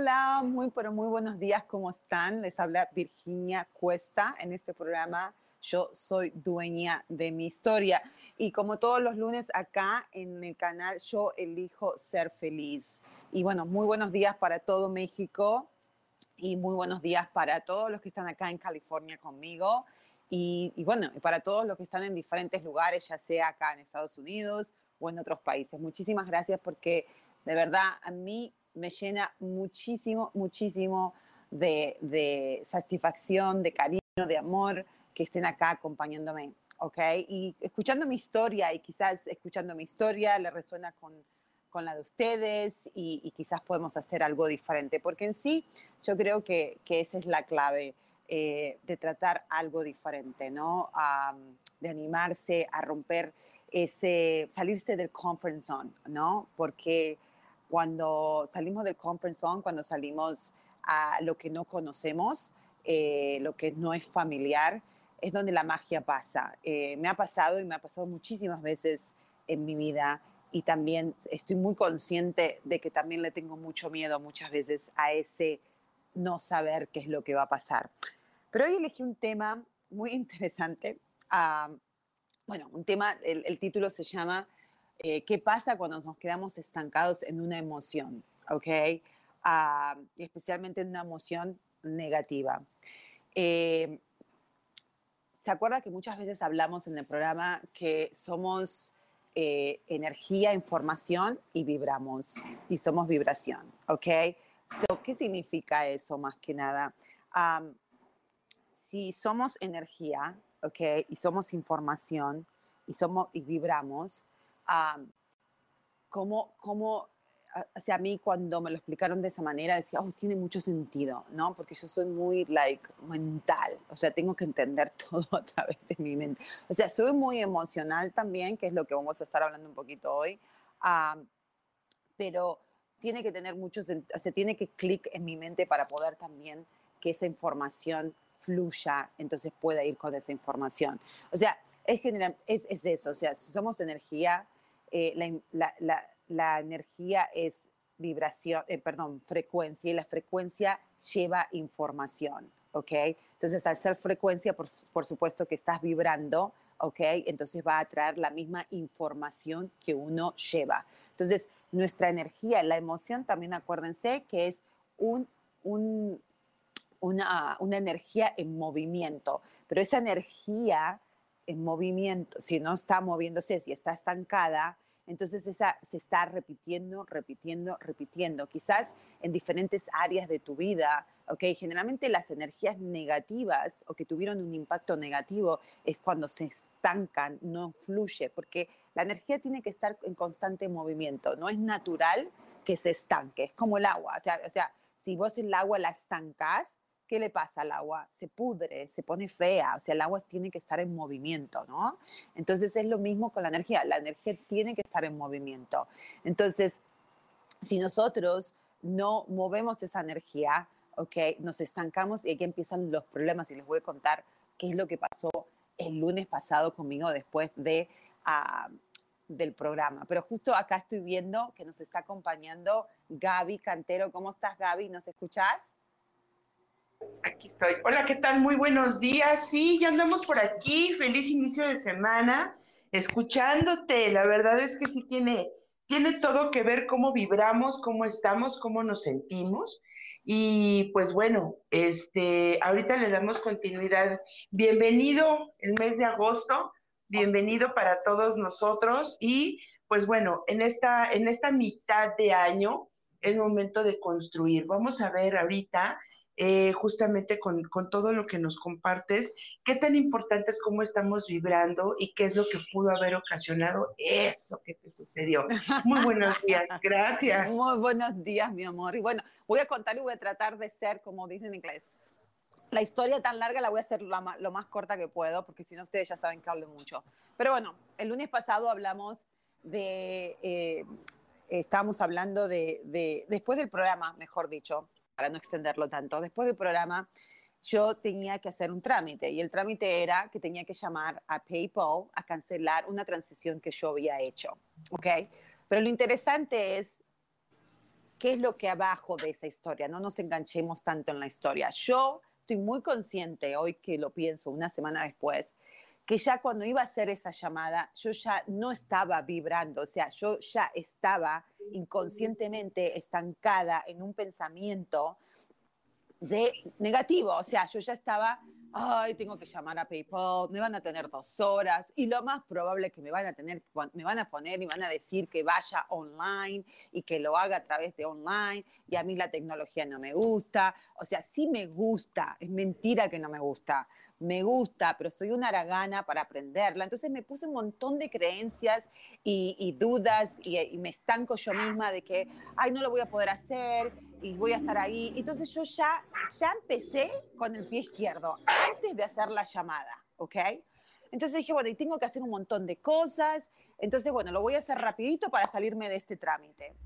Hola, muy pero muy buenos días, ¿cómo están? Les habla Virginia Cuesta en este programa. Yo soy dueña de mi historia y como todos los lunes acá en el canal yo elijo ser feliz. Y bueno, muy buenos días para todo México y muy buenos días para todos los que están acá en California conmigo y, y bueno, para todos los que están en diferentes lugares, ya sea acá en Estados Unidos o en otros países. Muchísimas gracias porque de verdad a mí me llena muchísimo, muchísimo de, satisfacción, de cariño, de amor que estén acá acompañándome, ¿ok? Y escuchando mi historia y quizás escuchando mi historia le resuena con, con la de ustedes y, quizás podemos hacer algo diferente, porque en sí yo creo que, que esa es la clave eh, de tratar algo diferente, ¿no? de animarse a romper ese, salirse del comfort zone, ¿no? Porque cuando salimos del conference zone, cuando salimos a lo que no conocemos, eh, lo que no es familiar, es donde la magia pasa. Eh, me ha pasado y me ha pasado muchísimas veces en mi vida y también estoy muy consciente de que también le tengo mucho miedo muchas veces a ese no saber qué es lo que va a pasar. Pero hoy elegí un tema muy interesante. Ah, bueno, un tema, el título se llama eh, qué pasa cuando nos quedamos estancados en una emoción, ¿ok? Ah, especialmente en una emoción negativa. Eh, ¿Se acuerda que muchas veces hablamos en el programa que somos eh, energía, información y vibramos? Y somos vibración, ¿ok? ¿Qué significa eso más que nada? si somos energía, ¿ok? Y somos información y, somos, y vibramos, como, como, o sea, mí cuando me lo explicaron de esa manera decía, oh, tiene mucho sentido, ¿no? Porque yo soy muy, like, mental, o sea, tengo que entender todo a través de mi mente. O sea, soy muy emocional también, que es lo que vamos a estar hablando un poquito hoy, pero tiene que tener mucho, o sea, tiene que clic en mi mente para poder también que esa información fluya, entonces pueda ir con esa información. O sea, es, general, es, es eso, o sea, somos energía, eh, la, energía es vibración, eh, perdón, frecuencia y la frecuencia lleva información, ¿ok? Entonces, al ser frecuencia, por, supuesto que estás vibrando, ¿ok? Entonces va a traer la misma información que uno lleva. Entonces, nuestra energía, la emoción, también acuérdense que es un, una, una energía en movimiento, pero esa energía en movimiento, si no está moviéndose, si está estancada, entonces esa se está repitiendo, repitiendo, repitiendo, quizás en diferentes áreas de tu vida, ¿ok? Generalmente las energías negativas o que tuvieron un impacto negativo es cuando se estancan, no fluye, porque la energía tiene que estar en constante movimiento, no es natural que se estanque, es como el agua, o sea, o sea si vos el agua la estancás, ¿qué le pasa al agua? Se pudre, se pone fea, o sea, el agua tiene que estar en movimiento, ¿no? Entonces es lo mismo con la energía, la energía tiene que estar en movimiento. Entonces, si nosotros no movemos esa energía, ¿ok? Nos estancamos y aquí empiezan los problemas y les voy a contar qué es lo que pasó el lunes pasado conmigo después de... Ah, del programa. Pero justo acá estoy viendo que nos está acompañando Gaby Cantero. ¿Cómo estás, Gaby? ¿Nos escuchás? Aquí estoy. Hola, ¿qué tal? Muy buenos días. Sí, ya andamos por aquí. Feliz inicio de semana. Escuchándote. La verdad es que sí tiene, tiene todo que ver cómo vibramos, cómo estamos, cómo nos sentimos. Y pues bueno, este, ahorita le damos continuidad. Bienvenido el mes de agosto, bienvenido para todos nosotros y pues bueno, en esta, en esta mitad de año es momento de construir. Vamos a ver ahorita eh, justamente con, todo lo que nos compartes, qué tan importante es cómo estamos vibrando y qué es lo que pudo haber ocasionado eso que te sucedió. Muy buenos días, gracias. Muy buenos días, mi amor. Y bueno, voy a contar y voy a tratar de ser, como dicen en inglés, la historia tan larga la voy a hacer lo más, corta que puedo, porque si no ustedes ya saben que hablo mucho. Pero bueno, el lunes pasado hablamos de, eh, estábamos hablando de, de, después del programa, mejor dicho, para no extenderlo tanto, después del programa yo tenía que hacer un trámite y el trámite era que tenía que llamar a PayPal a cancelar una transición que yo había hecho, ¿ok? Pero lo interesante es qué es lo que abajo de esa historia, no nos enganchemos tanto en la historia. Yo estoy muy consciente hoy que lo pienso una semana después, que ya cuando iba a hacer esa llamada, yo ya no estaba vibrando, o sea, yo ya estaba inconscientemente estancada en un pensamiento de negativo, o sea, yo ya estaba, ay, tengo que llamar a PayPal, me van a tener dos horas y lo más probable es que me van a tener, me van a poner y van a decir que vaya online y que lo haga a través de online y a mí la tecnología no me gusta, o sea, sí me gusta, es mentira que no me gusta, me gusta, pero soy una aragana para aprenderla. Entonces me puse un montón de creencias y, dudas y, me estanco yo misma de que, ay, no lo voy a poder hacer y voy a estar ahí. Entonces yo ya, ya empecé con el pie izquierdo antes de hacer la llamada, ¿ok? Entonces dije, bueno, y tengo que hacer un montón de cosas. Entonces, bueno, lo voy a hacer rapidito para salirme de este trámite.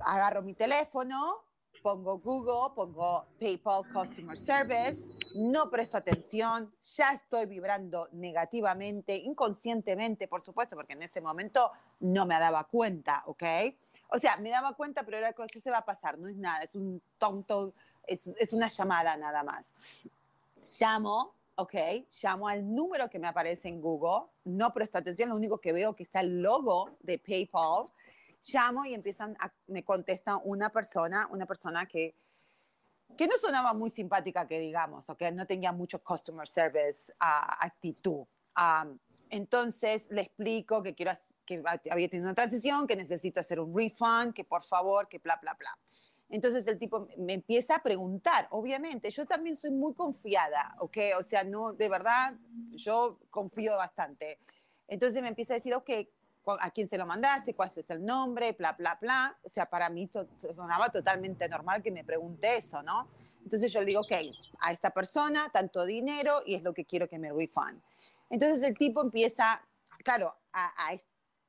Agarro mi teléfono, pongo Google, pongo PayPal Customer Service, no presto atención, ya estoy vibrando negativamente, inconscientemente, por supuesto, porque en ese momento no me daba cuenta, ¿ok? O sea, me daba cuenta, pero era cosa se va a pasar, no es nada, es un tonto, es, es una llamada nada más. Llamo, ok, llamo al número que me aparece en Google, no presto atención, lo único que veo que está el logo de PayPal, llamo y empiezan a, me contesta una persona, una persona que, que no sonaba muy simpática, que digamos, o que no tenía mucho customer service uh, actitud. entonces le explico que quiero que había tenido una transición, que necesito hacer un refund, que por favor, que bla, bla, bla. Entonces el tipo me empieza a preguntar, obviamente, yo también soy muy confiada, ¿ok? O sea, no, de verdad, yo confío bastante. Entonces me empieza a decir, ok, a quién se lo mandaste, cuál es el nombre, bla, bla, bla. O sea, para mí sonaba totalmente normal que me pregunte eso, ¿no? Entonces yo le digo, ok, a esta persona, tanto dinero y es lo que quiero que me refund. Entonces el tipo empieza, claro, a,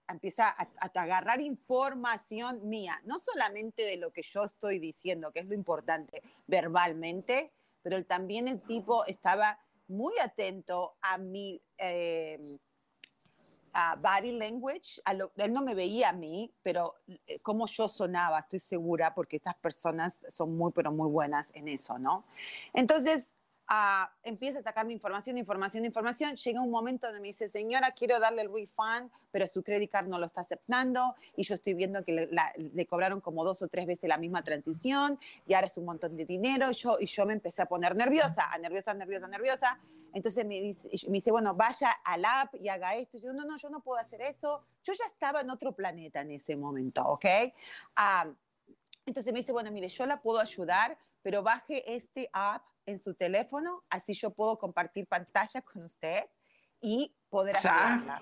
empieza a, a, agarrar información mía, no solamente de lo que yo estoy diciendo, que es lo importante verbalmente, pero también el tipo estaba muy atento a mi... Eh, body language, él no me veía a mí, pero eh, cómo yo sonaba, estoy segura, porque estas personas son muy, pero muy buenas en eso, ¿no? Entonces, uh, empieza a sacarme información, información, información. Llega un momento donde me dice, señora, quiero darle el refund, pero su credit card no lo está aceptando y yo estoy viendo que le, le, cobraron como dos o tres veces la misma transición y ahora es un montón de dinero. Y yo, y yo me empecé a poner nerviosa, nerviosa, nerviosa, nerviosa. Entonces me dice, me dice, bueno, vaya al app y haga esto. Y yo, no, no, yo no puedo hacer eso. Yo ya estaba en otro planeta en ese momento, ¿ok? Uh, entonces me dice, bueno, mire, yo la puedo ayudar, pero baje este app en su teléfono, así yo puedo compartir pantalla con usted y poder ayudarla.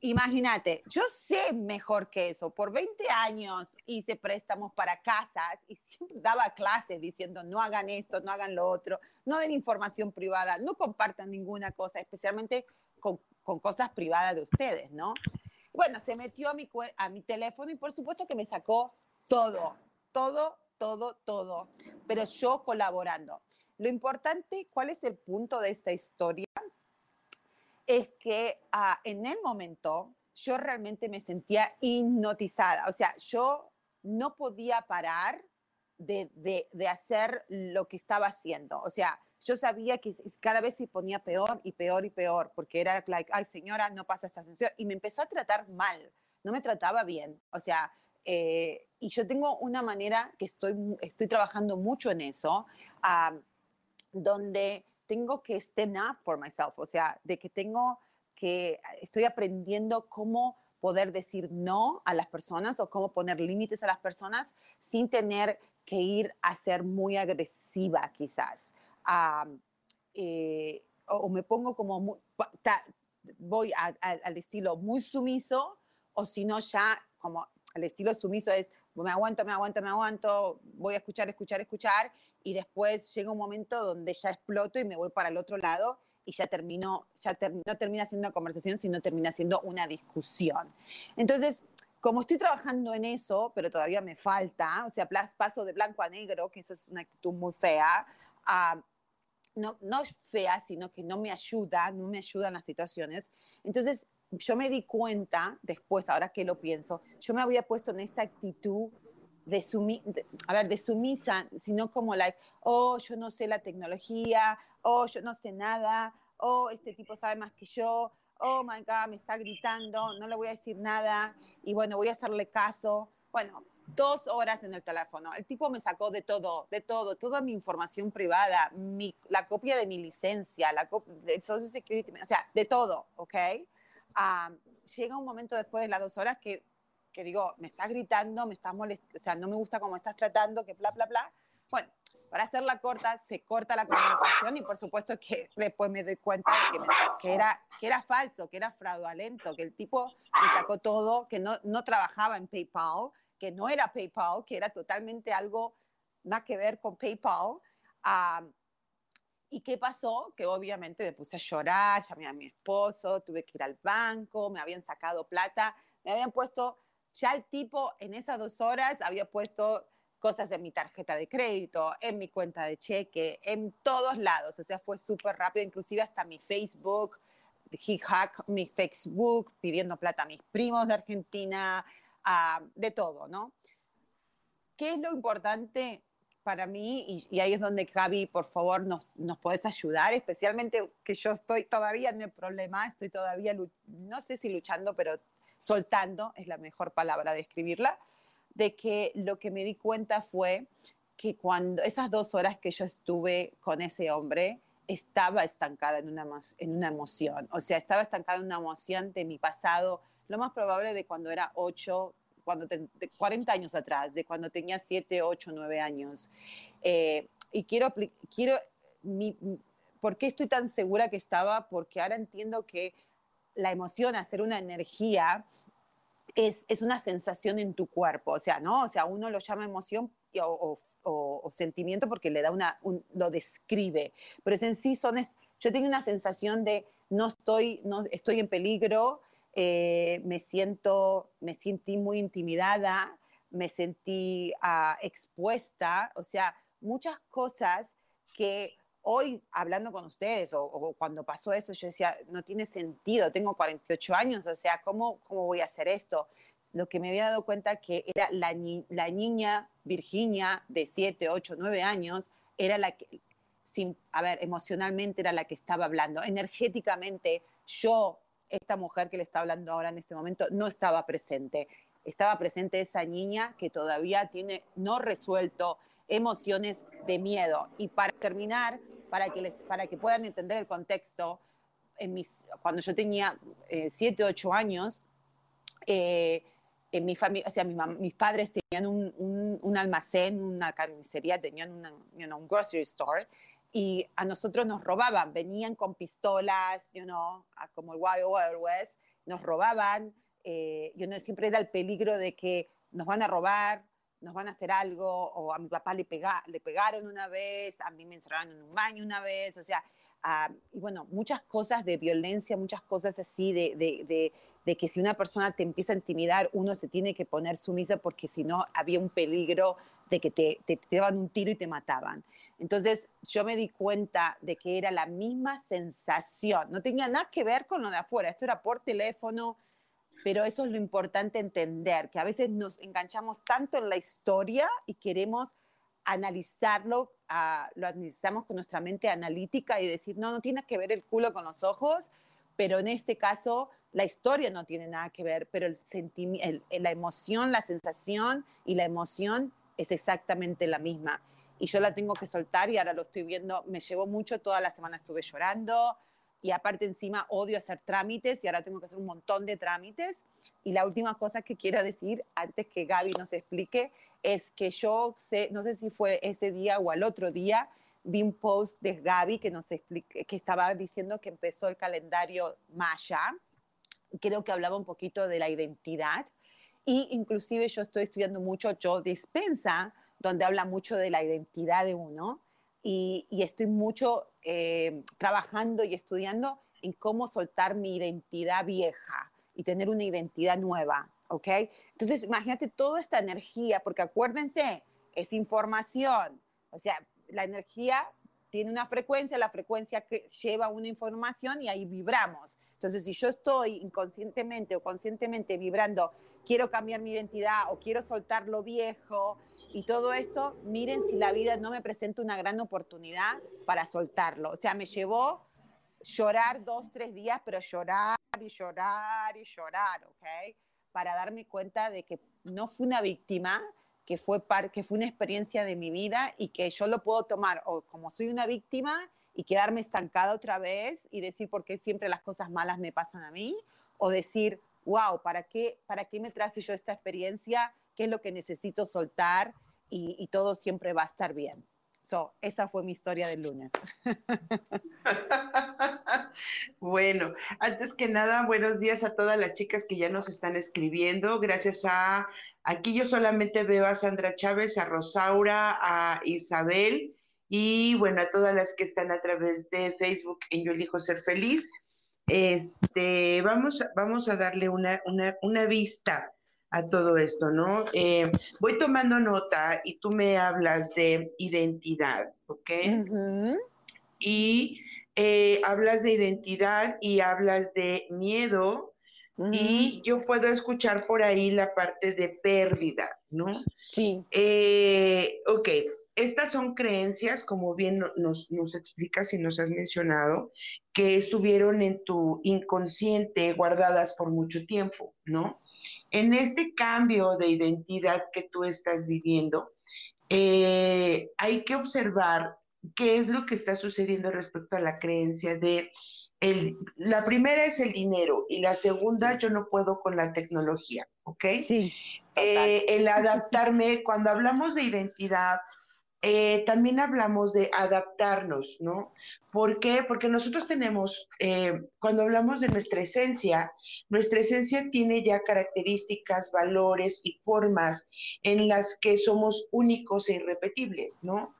Imagínate, yo sé mejor que eso. Por 20 años hice préstamos para casas y siempre daba clases diciendo no hagan esto, no hagan lo otro, no den información privada, no compartan ninguna cosa, especialmente con, con cosas privadas de ustedes, ¿no? Bueno, se metió a mi, a mi teléfono y por supuesto que me sacó todo, todo todo, todo, pero yo colaborando. Lo importante, ¿cuál es el punto de esta historia? Es que ah, en el momento yo realmente me sentía hipnotizada, o sea, yo no podía parar de, de, hacer lo que estaba haciendo, o sea, yo sabía que cada vez se ponía peor y peor y peor, porque era like, ay señora, no pasa esta sensación, y me empezó a tratar mal, no me trataba bien, o sea, eh, y yo tengo una manera que estoy, estoy trabajando mucho en eso, ah, donde tengo que stand up for myself, o sea, de que tengo que, estoy aprendiendo cómo poder decir no a las personas o cómo poner límites a las personas sin tener que ir a ser muy agresiva quizás. Ah, eh, o me pongo como, voy al estilo muy sumiso o si no ya como el estilo sumiso es me aguanto, me aguanto, me aguanto, voy a escuchar, escuchar, escuchar y después llega un momento donde ya exploto y me voy para el otro lado y ya termino, ya no termina siendo una conversación, sino termina siendo una discusión. Entonces, como estoy trabajando en eso, pero todavía me falta, o sea, paso de blanco a negro, que eso es una actitud muy fea, no, no fea, sino que no me ayuda, no me ayudan las situaciones. Entonces, yo me di cuenta después, ahora que lo pienso, yo me había puesto en esta actitud de, sumi a ver, de sumisa, sino como like, oh, yo no sé la tecnología, oh, yo no sé nada, oh, este tipo sabe más que yo, oh my God, me está gritando, no le voy a decir nada y bueno, voy a hacerle caso. Bueno, dos horas en el teléfono. El tipo me sacó de todo, de todo, toda mi información privada, mi, la copia de mi licencia, la de Social Security, o sea, de todo, ¿ok? Llega un momento después de las dos horas que, que digo, me estás gritando, me estás molestando, o sea, no me gusta cómo estás tratando, que bla, bla, bla. Bueno, para hacerla corta, se corta la comunicación y por supuesto que después me doy cuenta de que, que, era, que era falso, que era fraudulento, que el tipo me sacó todo, que no, no trabajaba en PayPal, que no era PayPal, que era totalmente algo nada que ver con PayPal. ¿Y qué pasó? Que obviamente me puse a llorar, llamé a mi esposo, tuve que ir al banco, me habían sacado plata, me habían puesto, ya el tipo en esas dos horas había puesto cosas en mi tarjeta de crédito, en mi cuenta de cheque, en todos lados, o sea, fue súper rápido, inclusive hasta mi Facebook, he mi Facebook pidiendo plata a mis primos de Argentina, de todo, ¿no? ¿Qué es lo importante? Para mí, y, ahí es donde Javi, por favor, nos, nos puedes ayudar, especialmente que yo estoy todavía en el problema, estoy todavía, no sé si luchando, pero soltando, es la mejor palabra de escribirla, de que lo que me di cuenta fue que cuando esas dos horas que yo estuve con ese hombre, estaba estancada en una, en una emoción, o sea, estaba estancada en una emoción de mi pasado, lo más probable de cuando era ocho, cuando de 40 años atrás, de cuando tenía 7, 8, 9 años. Eh, y quiero, quiero mi, ¿por qué estoy tan segura que estaba? Porque ahora entiendo que la emoción, hacer una energía, es, es una sensación en tu cuerpo, o sea, ¿no? O sea, uno lo llama emoción o, o, sentimiento porque le da una, lo describe, pero es en sí son, es, yo tengo una sensación de no estoy, no estoy en peligro, eh, me siento, me sentí muy intimidada, me sentí ah, expuesta, o sea, muchas cosas que hoy hablando con ustedes o, cuando pasó eso, yo decía, no tiene sentido, tengo 48 años, o sea, ¿cómo, cómo voy a hacer esto? Lo que me había dado cuenta que era la, la niña Virginia de 7, 8, 9 años, era la que, sin, a ver, emocionalmente era la que estaba hablando, energéticamente yo esta mujer que le está hablando ahora en este momento no estaba presente. Estaba presente esa niña que todavía tiene no resuelto emociones de miedo. Y para terminar, para que, les, para que puedan entender el contexto, cuando yo tenía 7, eh, 8 años, eh, en mi familia, o sea, mis padres tenían un, un, almacén, una carnicería, tenían un grocery store, y a nosotros nos robaban, venían con pistolas, you know, como el Wild Wild West, nos robaban, eh, yo no, siempre era el peligro de que nos van a robar, nos van a hacer algo, o a mi papá le, pega, le pegaron una vez, a mí me encerraron en un baño una vez, o sea, ah, y bueno, muchas cosas de violencia, muchas cosas así de, de, de, que si una persona te empieza a intimidar, uno se tiene que poner sumisa porque si no había un peligro de que te, te, te daban un tiro y te mataban. Entonces yo me di cuenta de que era la misma sensación, no tenía nada que ver con lo de afuera, esto era por teléfono, pero eso es lo importante entender, que a veces nos enganchamos tanto en la historia y queremos analizarlo, uh, lo analizamos con nuestra mente analítica y decir, no, no tiene que ver el culo con los ojos, pero en este caso la historia no tiene nada que ver, pero el la emoción, la sensación y la emoción es exactamente la misma. Y yo la tengo que soltar y ahora lo estoy viendo, me llevó mucho, toda la semana estuve llorando y aparte encima odio hacer trámites y ahora tengo que hacer un montón de trámites. Y la última cosa que quiero decir antes que Gaby nos explique es que yo sé, no sé si fue ese día o al otro día, vi un post de Gaby que nos explique, que estaba diciendo que empezó el calendario Maya. Creo que hablaba un poquito de la identidad y inclusive yo estoy estudiando mucho Joe Dispensa, donde habla mucho de la identidad de uno y, estoy mucho eh, trabajando y estudiando en cómo soltar mi identidad vieja y tener una identidad nueva, ¿ok? Entonces, imagínate toda esta energía, porque acuérdense, es información, o sea, la energía tiene una frecuencia, la frecuencia que lleva una información y ahí vibramos. Entonces, si yo estoy inconscientemente o conscientemente vibrando, quiero cambiar mi identidad o quiero soltar lo viejo y todo esto, miren si la vida no me presenta una gran oportunidad para soltarlo. O sea, me llevó llorar dos, tres días, pero llorar y llorar y llorar, ¿ok? Para darme cuenta de que no fui una víctima, que fue, que fue una experiencia de mi vida y que yo lo puedo tomar o como soy una víctima y quedarme estancada otra vez y decir por qué siempre las cosas malas me pasan a mí, o decir, wow, ¿para qué, para qué me traje yo esta experiencia? ¿Qué es lo que necesito soltar? Y todo siempre va a estar bien. So, esa fue mi historia del lunes. bueno, antes que nada, buenos días a todas las chicas que ya nos están escribiendo. Gracias a, aquí yo solamente veo a Sandra Chávez, a Rosaura, a Isabel y bueno, a todas las que están a través de Facebook en Yo elijo ser feliz. Este, vamos, vamos a darle una, una, una vista a todo esto, ¿no? Eh, voy tomando nota y tú me hablas de identidad, ¿ok? Y eh, hablas de identidad y hablas de miedo y yo puedo escuchar por ahí la parte de pérdida, ¿no? Sí. Eh, ok, estas son creencias, como bien nos, nos, explicas y nos has mencionado, que estuvieron en tu inconsciente guardadas por mucho tiempo, ¿no? En este cambio de identidad que tú estás viviendo, eh, hay que observar qué es lo que está sucediendo respecto a la creencia de el, la primera es el dinero y la segunda yo no puedo con la tecnología, ¿ok? Sí. Eh, el adaptarme, cuando hablamos de identidad, eh, también hablamos de adaptarnos, ¿no? ¿Por qué? Porque nosotros tenemos, eh, cuando hablamos de nuestra esencia, nuestra esencia tiene ya características, valores y formas en las que somos únicos e irrepetibles, ¿no?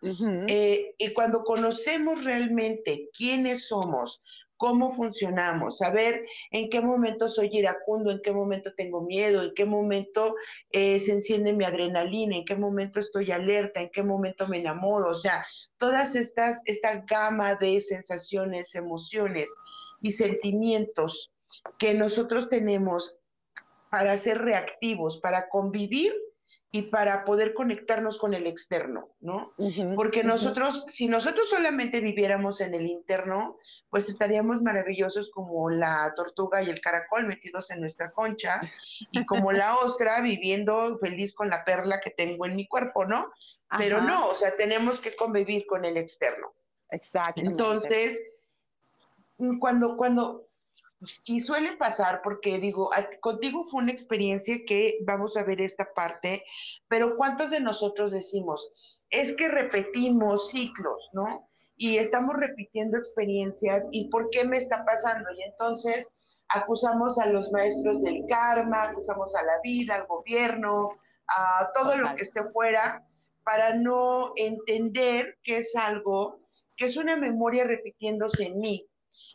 Eh, y cuando conocemos realmente quiénes somos, cómo funcionamos, saber en qué momento soy iracundo, en qué momento tengo miedo, en qué momento eh, se enciende mi adrenalina, en qué momento estoy alerta, en qué momento me enamoro, o sea, todas estas, esta gama de sensaciones, emociones y sentimientos que nosotros tenemos para ser reactivos, para convivir y para poder conectarnos con el externo, ¿no? Porque nosotros, si nosotros solamente viviéramos en el interno, pues estaríamos maravillosos como la tortuga y el caracol metidos en nuestra concha y como la ostra viviendo feliz con la perla que tengo en mi cuerpo, ¿no? Pero no, o sea, tenemos que convivir con el externo. Exacto. Entonces, cuando, cuando, y suele pasar porque digo, contigo fue una experiencia que vamos a ver esta parte, pero ¿cuántos de nosotros decimos? Es que repetimos ciclos, ¿no? Y estamos repitiendo experiencias y ¿por qué me está pasando? Y entonces acusamos a los maestros del karma, acusamos a la vida, al gobierno, a todo lo que esté fuera, para no entender que es algo, que es una memoria repitiéndose en mí,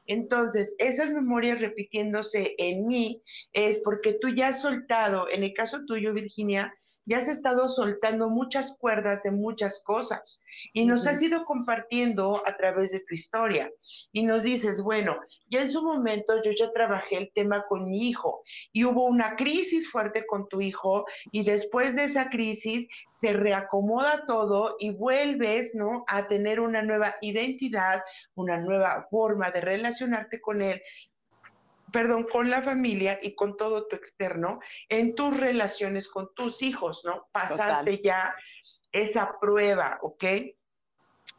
entonces, esas memorias repitiéndose en mí es porque tú ya has soltado, en el caso tuyo, Virginia, ya has estado soltando muchas cuerdas de muchas cosas y nos has ido compartiendo a través de tu historia. Y nos dices, bueno, ya en su momento yo ya trabajé el tema con mi hijo y hubo una crisis fuerte con tu hijo y después de esa crisis se reacomoda todo y vuelves, ¿no? A tener una nueva identidad, una nueva forma de relacionarte con él perdón, con la familia y con todo tu externo en tus relaciones con tus hijos, ¿no? Pasaste ya esa prueba, ¿ok?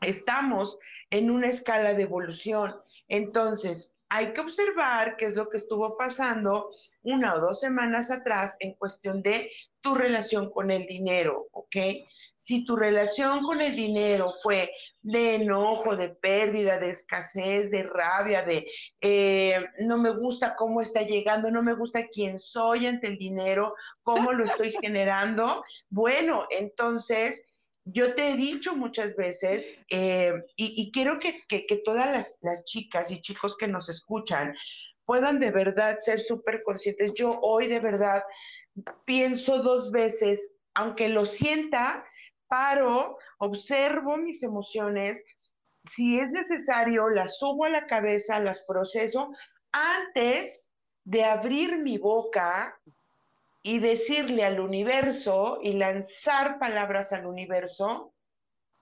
Estamos en una escala de evolución. Entonces, hay que observar qué es lo que estuvo pasando una o dos semanas atrás en cuestión de tu relación con el dinero, ¿ok? Si tu relación con el dinero fue de enojo, de pérdida, de escasez, de rabia, de eh, no me gusta cómo está llegando, no me gusta quién soy ante el dinero, cómo lo estoy generando, bueno, entonces yo te he dicho muchas veces, eh, y, quiero que, todas las, las, chicas y chicos que nos escuchan puedan de verdad ser súper conscientes. Yo hoy de verdad pienso dos veces, aunque lo sienta, paro, observo mis emociones, si es necesario, las subo a la cabeza, las proceso antes de abrir mi boca y decirle al universo y lanzar palabras al universo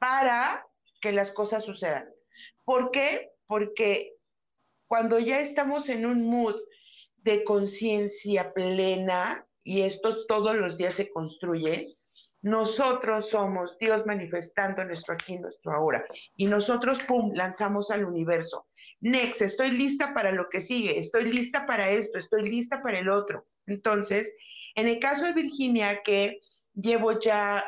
para que las cosas sucedan. ¿Por qué? Porque cuando ya estamos en un mood de conciencia plena, y esto todos los días se construye, nosotros somos Dios manifestando nuestro aquí, nuestro ahora. Y nosotros, pum, lanzamos al universo. Next, estoy lista para lo que sigue, estoy lista para esto, estoy lista para el otro. Entonces, en el caso de Virginia, que llevo ya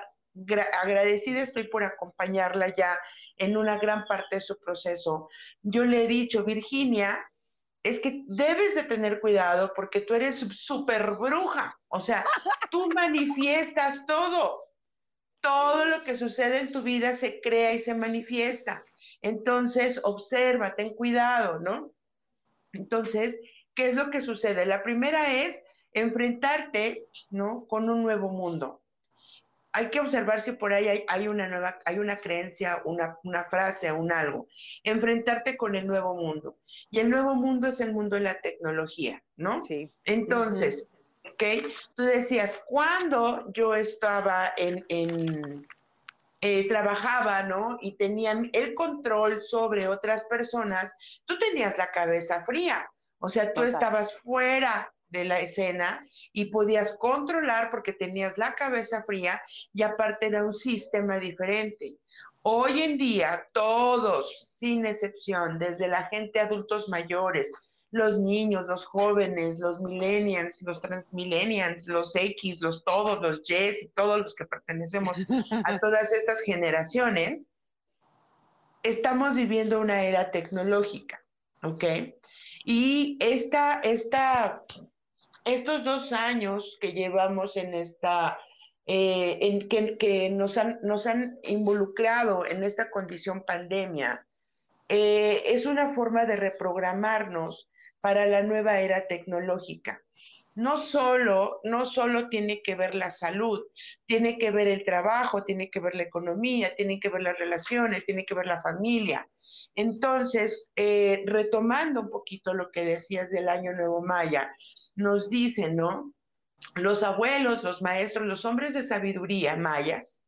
agradecida estoy por acompañarla ya en una gran parte de su proceso. Yo le he dicho, Virginia, es que debes de tener cuidado porque tú eres súper bruja, o sea, tú manifiestas todo, todo lo que sucede en tu vida se crea y se manifiesta. Entonces, observa, ten cuidado, ¿no? Entonces, ¿qué es lo que sucede? La primera es enfrentarte, ¿no? Con un nuevo mundo. Hay que observar si por ahí hay, una nueva, hay una creencia, una, una frase, un algo. Enfrentarte con el nuevo mundo. Y el nuevo mundo es el mundo de la tecnología, ¿no? Sí. Entonces, ¿ok? Tú decías, cuando yo estaba en, en eh, trabajaba, ¿no? Y tenía el control sobre otras personas, tú tenías la cabeza fría. O sea, tú estabas fuera de la escena y podías controlar porque tenías la cabeza fría y aparte era un sistema diferente. Hoy en día todos, sin excepción, desde la gente adultos mayores, los niños, los jóvenes, los millennials, los transmillennials, los X, los todos, los Y y todos los que pertenecemos a todas estas generaciones, estamos viviendo una era tecnológica, ¿ok? Y esta, esta estos dos años que llevamos en esta, eh, en que, nos, han, nos, han, involucrado en esta condición pandemia, eh, es una forma de reprogramarnos para la nueva era tecnológica. No solo, no solo tiene que ver la salud, tiene que ver el trabajo, tiene que ver la economía, tiene que ver las relaciones, tiene que ver la familia. Entonces, eh, retomando un poquito lo que decías del Año Nuevo Maya, nos dicen, ¿no? Los abuelos, los maestros, los hombres de sabiduría mayas,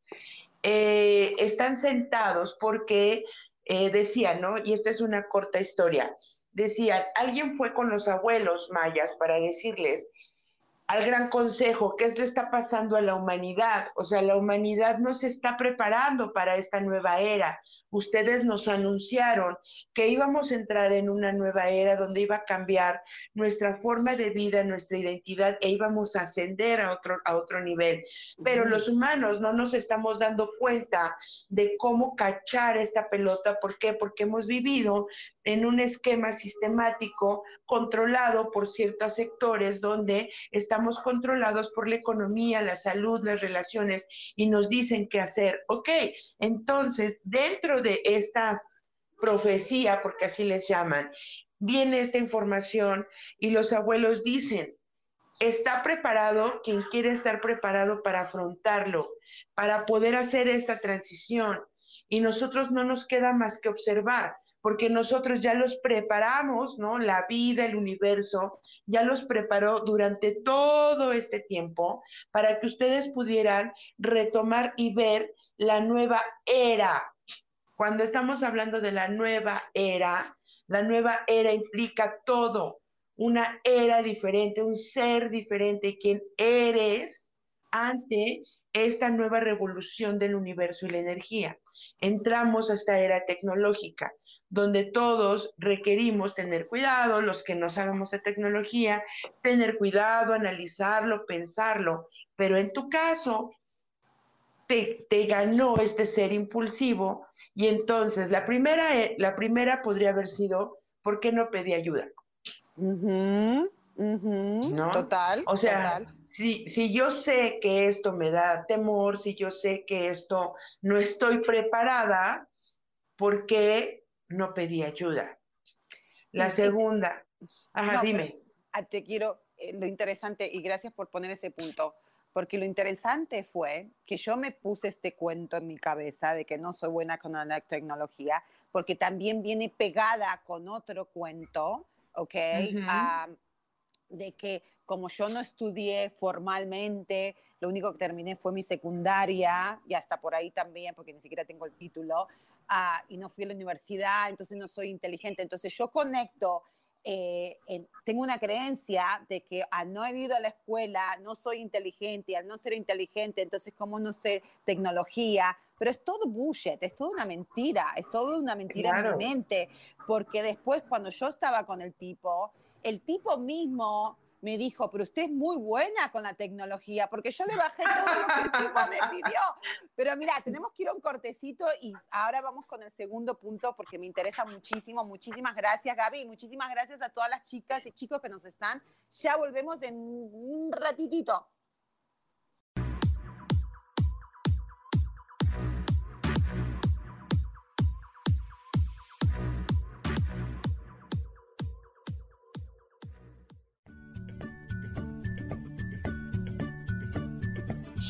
eh, están sentados porque eh, decían, ¿no? Y esta es una corta historia. Decían, alguien fue con los abuelos mayas para decirles al gran consejo, ¿qué le está pasando a la humanidad? O sea, la humanidad no se está preparando para esta nueva era ustedes nos anunciaron que íbamos a entrar en una nueva era donde iba a cambiar nuestra forma de vida, nuestra identidad e íbamos a ascender a otro, a otro nivel. Pero los humanos no nos estamos dando cuenta de cómo cachar esta pelota. ¿Por qué? Porque hemos vivido en un esquema sistemático controlado por ciertos sectores donde estamos controlados por la economía, la salud, las relaciones y nos dicen qué hacer. Ok, entonces dentro de esta profecía, porque así les llaman, viene esta información y los abuelos dicen, está preparado quien quiere estar preparado para afrontarlo, para poder hacer esta transición. Y nosotros no nos queda más que observar porque nosotros ya los preparamos, ¿no? La vida, el universo, ya los preparó durante todo este tiempo para que ustedes pudieran retomar y ver la nueva era. Cuando estamos hablando de la nueva era, la nueva era implica todo, una era diferente, un ser diferente, quien eres ante esta nueva revolución del universo y la energía. Entramos a esta era tecnológica, donde todos requerimos tener cuidado, los que no sabemos de tecnología, tener cuidado, analizarlo, pensarlo, pero en tu caso, te, ganó este ser impulsivo y entonces la primera, eh, la primera podría haber sido, ¿por qué no pedí ayuda? Total. O sea, Si, si yo sé que esto me da temor, si yo sé que esto no estoy preparada, ¿por qué no pedí ayuda? La segunda. Ajá, dime. Ah, te quiero, eh, lo interesante, y gracias por poner ese punto, porque lo interesante fue que yo me puse este cuento en mi cabeza de que no soy buena con la tecnología, porque también viene pegada con otro cuento ¿ok? de que como yo no estudié formalmente, lo único que terminé fue mi secundaria y hasta por ahí también, porque ni siquiera tengo el título, uh, y no fui a la universidad, entonces no soy inteligente. Entonces yo conecto, eh, tengo una creencia de que al no haber ido a la escuela no soy inteligente, y al no ser inteligente, entonces como no sé tecnología, pero es todo bullshit, es toda una mentira, es toda una mentira en mi mente, porque después cuando yo estaba con el tipo, el tipo mismo me dijo, pero usted es muy buena con la tecnología, porque yo le bajé todo lo que el tipo me pidió. Pero mira, tenemos que ir a un cortecito y ahora vamos con el segundo punto porque me interesa muchísimo. Muchísimas gracias, Gaby, muchísimas gracias a todas las chicas y chicos que nos están. Ya volvemos en un ratitito.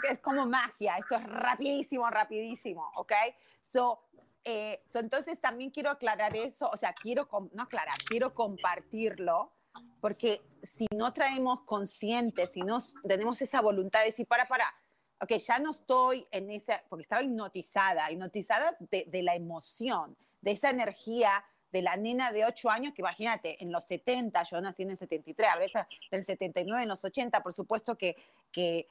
Que es como magia, esto es rapidísimo, rapidísimo, ¿ok? So, eh, so, entonces también quiero aclarar eso, o sea, quiero, no aclarar, quiero compartirlo, porque si no traemos conscientes, si no tenemos esa voluntad de decir, para, para, ok, ya no estoy en esa, porque estaba hipnotizada, hipnotizada de, de la emoción, de esa energía de la nena de 8 años, que imagínate, en los 70, yo nací en el 73, a veces del 79, en los 80, por supuesto que, que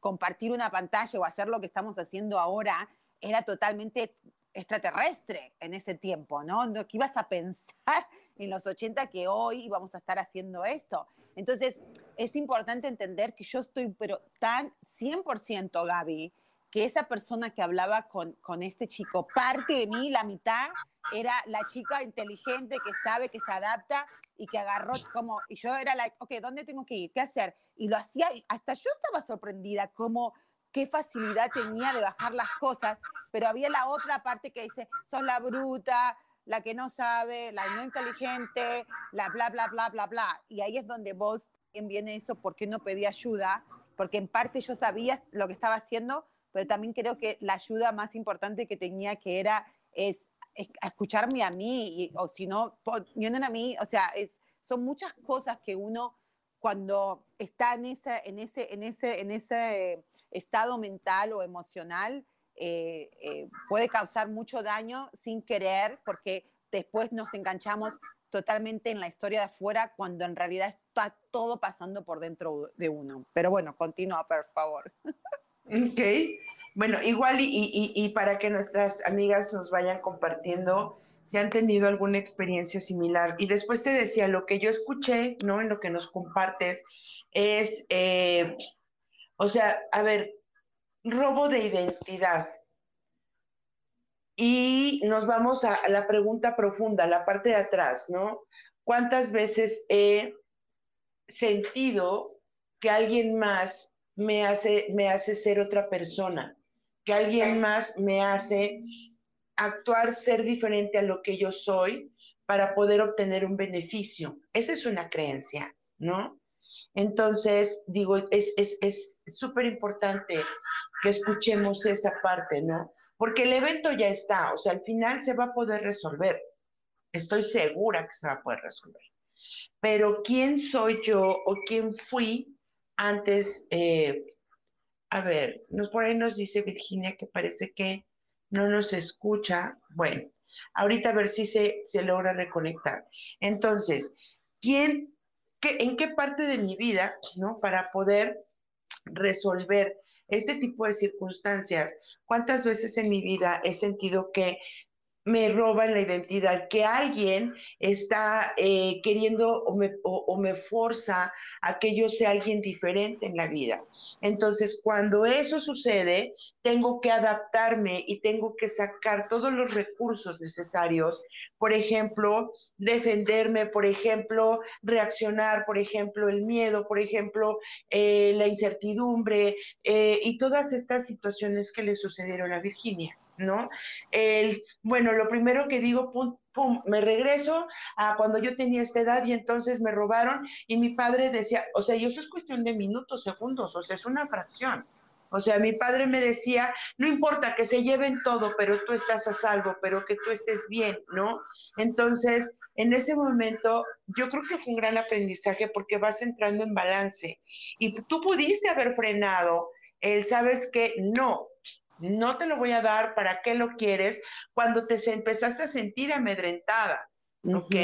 compartir una pantalla o hacer lo que estamos haciendo ahora era totalmente extraterrestre en ese tiempo, ¿no? ¿no? ¿Qué ibas a pensar en los 80 que hoy íbamos a estar haciendo esto? Entonces, es importante entender que yo estoy, pero tan 100% Gaby, que esa persona que hablaba con, con este chico, parte de mí, la mitad, era la chica inteligente que sabe, que se adapta y que agarró como, y yo era la, ok, ¿dónde tengo que ir? ¿Qué hacer? Y lo hacía, hasta yo estaba sorprendida como qué facilidad tenía de bajar las cosas, pero había la otra parte que dice, sos la bruta, la que no sabe, la no inteligente, la bla, bla, bla, bla, bla. Y ahí es donde vos también viene eso, ¿por qué no pedí ayuda? Porque en parte yo sabía lo que estaba haciendo, pero también creo que la ayuda más importante que tenía que era es, escucharme a mí, o si no, vienen a mí, o sea, es, son muchas cosas que uno cuando está en, esa, en, ese, en, ese, en ese estado mental o emocional, eh, eh, puede causar mucho daño sin querer, porque después nos enganchamos totalmente en la historia de afuera cuando en realidad está todo pasando por dentro de uno. Pero bueno, continúa, por favor. Ok. Bueno, igual y, para que nuestras amigas nos vayan compartiendo si han tenido alguna experiencia similar. Y después te decía, lo que yo escuché, ¿no? En lo que nos compartes es, eh, o sea, a ver, robo de identidad. Y nos vamos a, la pregunta profunda, la parte de atrás, ¿no? ¿Cuántas veces he sentido que alguien más me hace, me hace ser otra persona? Que alguien más me hace actuar, ser diferente a lo que yo soy para poder obtener un beneficio. Esa es una creencia, ¿no? Entonces, digo, es súper es, importante que escuchemos esa parte, ¿no? Porque el evento ya está, o sea, al final se va a poder resolver. Estoy segura que se va a poder resolver. Pero ¿quién soy yo o quién fui antes? Eh, a ver, por ahí nos dice Virginia que parece que no nos escucha. Bueno, ahorita a ver si se, se logra reconectar. Entonces, ¿quién en qué parte de mi vida, ¿no? Para poder resolver este tipo de circunstancias. ¿Cuántas veces en mi vida he sentido que me roban la identidad, que alguien está eh, queriendo o me, o, me, forza a que yo sea alguien diferente en la vida. Entonces, cuando eso sucede, tengo que adaptarme y tengo que sacar todos los recursos necesarios, por ejemplo, defenderme, por ejemplo, reaccionar, por ejemplo, el miedo, por ejemplo, eh, la incertidumbre eh, y todas estas situaciones que le sucedieron a Virginia. ¿No? El, bueno, lo primero que digo, pum, pum, me regreso a cuando yo tenía esta edad y entonces me robaron y mi padre decía, o sea, y eso es cuestión de minutos, segundos, o sea, es una fracción. O sea, mi padre me decía, no importa que se lleven todo, pero tú estás a salvo, pero que tú estés bien, ¿no? Entonces, en ese momento, yo creo que fue un gran aprendizaje porque vas entrando en balance. Y tú pudiste haber frenado el, sabes que no, no te lo voy a dar, ¿para qué lo quieres? Cuando te empezaste a sentir amedrentada. ¿Ok?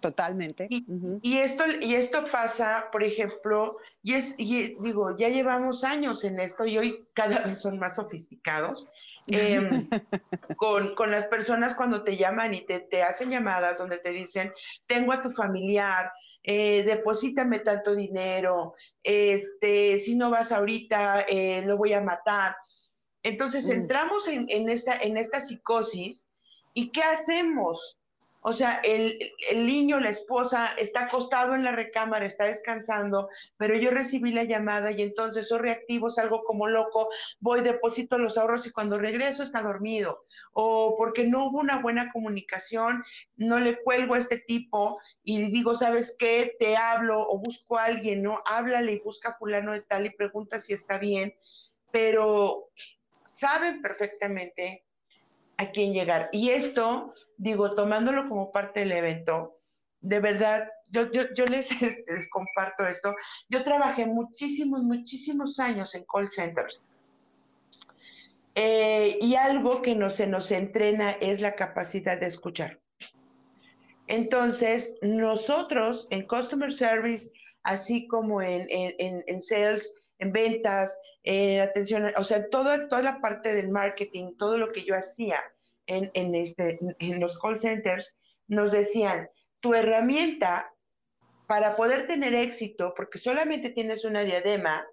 totalmente. Y, esto, y esto pasa, por ejemplo, y es, y digo, ya llevamos años en esto y hoy cada vez son más sofisticados. Em, con, con, las personas cuando te llaman y te, te, hacen llamadas donde te dicen, tengo a tu familiar, eh, deposítame tanto dinero, este, si no vas ahorita, eh, lo voy a matar. Entonces mm. entramos en, en, esta, en esta psicosis y ¿qué hacemos? O sea, el, el, niño, la esposa, está acostado en la recámara, está descansando, pero yo recibí la llamada y entonces soy reactivo, salgo como loco, voy, deposito los ahorros y cuando regreso está dormido. O porque no hubo una buena comunicación, no le cuelgo a este tipo y digo, ¿sabes qué? Te hablo o busco a alguien, ¿no? Háblale y busca a fulano de tal y pregunta si está bien, pero saben perfectamente a quién llegar. Y esto, digo, tomándolo como parte del evento, de verdad, yo, yo, les, les, comparto esto. Yo trabajé muchísimos, muchísimos años en call centers. Eh, y algo que no se nos entrena es la capacidad de escuchar. Entonces, nosotros en Customer Service, así como en, en, sales, en ventas, en atención, o sea, toda, toda la parte del marketing, todo lo que yo hacía en, en, este, en los call centers, nos decían, tu herramienta para poder tener éxito, porque solamente tienes una diadema,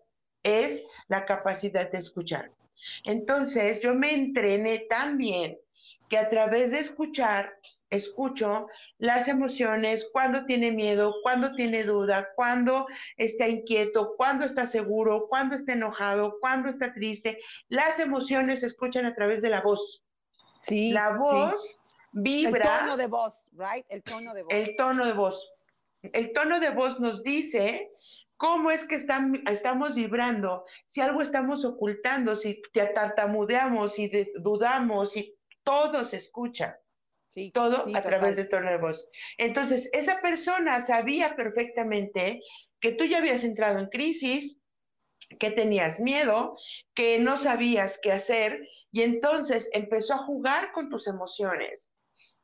es la capacidad de escuchar. Entonces, yo me entrené tan bien que a través de escuchar, escucho las emociones, cuando tiene miedo, cuando tiene duda, cuando está inquieto, cuando está seguro, cuando está enojado, cuando está triste. Las emociones se escuchan a través de la voz. Sí. La voz vibra. El tono de voz, right? El tono de voz. El tono de voz. El tono de voz nos dice cómo es que estamos vibrando, si algo estamos ocultando, si te tartamudeamos, si dudamos, si todo se escucha. Sí, todo a través del tono de voz. Entonces, esa persona sabía perfectamente que tú ya habías entrado en crisis, que tenías miedo, que no sabías qué hacer, y entonces empezó a jugar con tus emociones.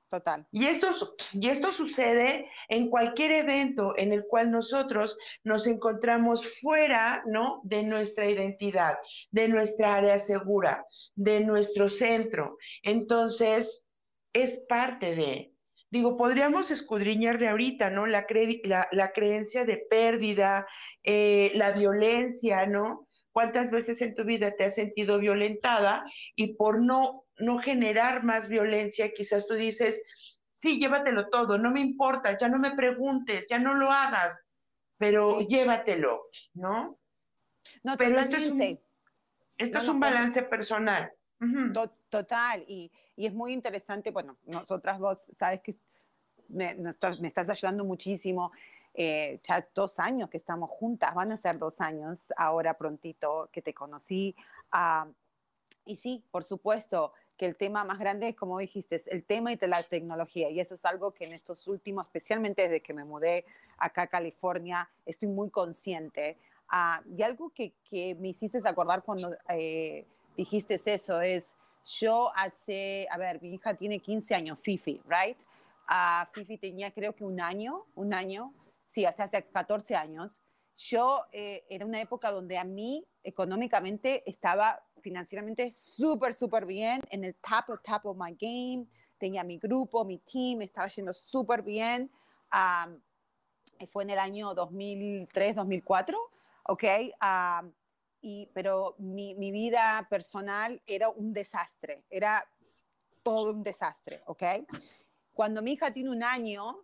Total. Y esto, y esto sucede en cualquier evento en el cual nosotros nos encontramos fuera, ¿no? De nuestra identidad, de nuestra área segura, de nuestro centro. Entonces, es parte de, digo, podríamos escudriñarle ahorita, ¿no? La, la, creencia de pérdida, eh, la violencia, ¿no? ¿Cuántas veces en tu vida te has sentido violentada y por no, no generar más violencia, quizás tú dices, sí, llévatelo todo, no me importa, ya no me preguntes, ya no lo hagas, pero llévatelo, ¿no? No, pero esto es un, esto es un balance personal. Total, y, y, es muy interesante, bueno, nosotras vos sabes que me, me estás ayudando muchísimo eh, ya dos años que estamos juntas, van a ser dos años ahora prontito que te conocí. Ah, y sí, por supuesto que el tema más grande es, como dijiste, es el tema de la tecnología. Y eso es algo que en estos últimos, especialmente desde que me mudé acá a California, estoy muy consciente. Ah, y algo que, que, me hiciste acordar cuando eh, dijiste eso es, yo hace, a ver, mi hija tiene 15 años, Fifi, ¿right? Uh, Fifi tenía creo que un año, un año, sí, hace, hace 14 años, yo eh, era una época donde a mí económicamente estaba financieramente súper, súper bien, en el top, top of my game, tenía mi grupo, mi team, estaba yendo súper bien. fue en el año 2003, 2004, ¿ok? Y, pero mi, mi, vida personal era un desastre, era todo un desastre, ¿ok? Cuando mi hija tiene un año,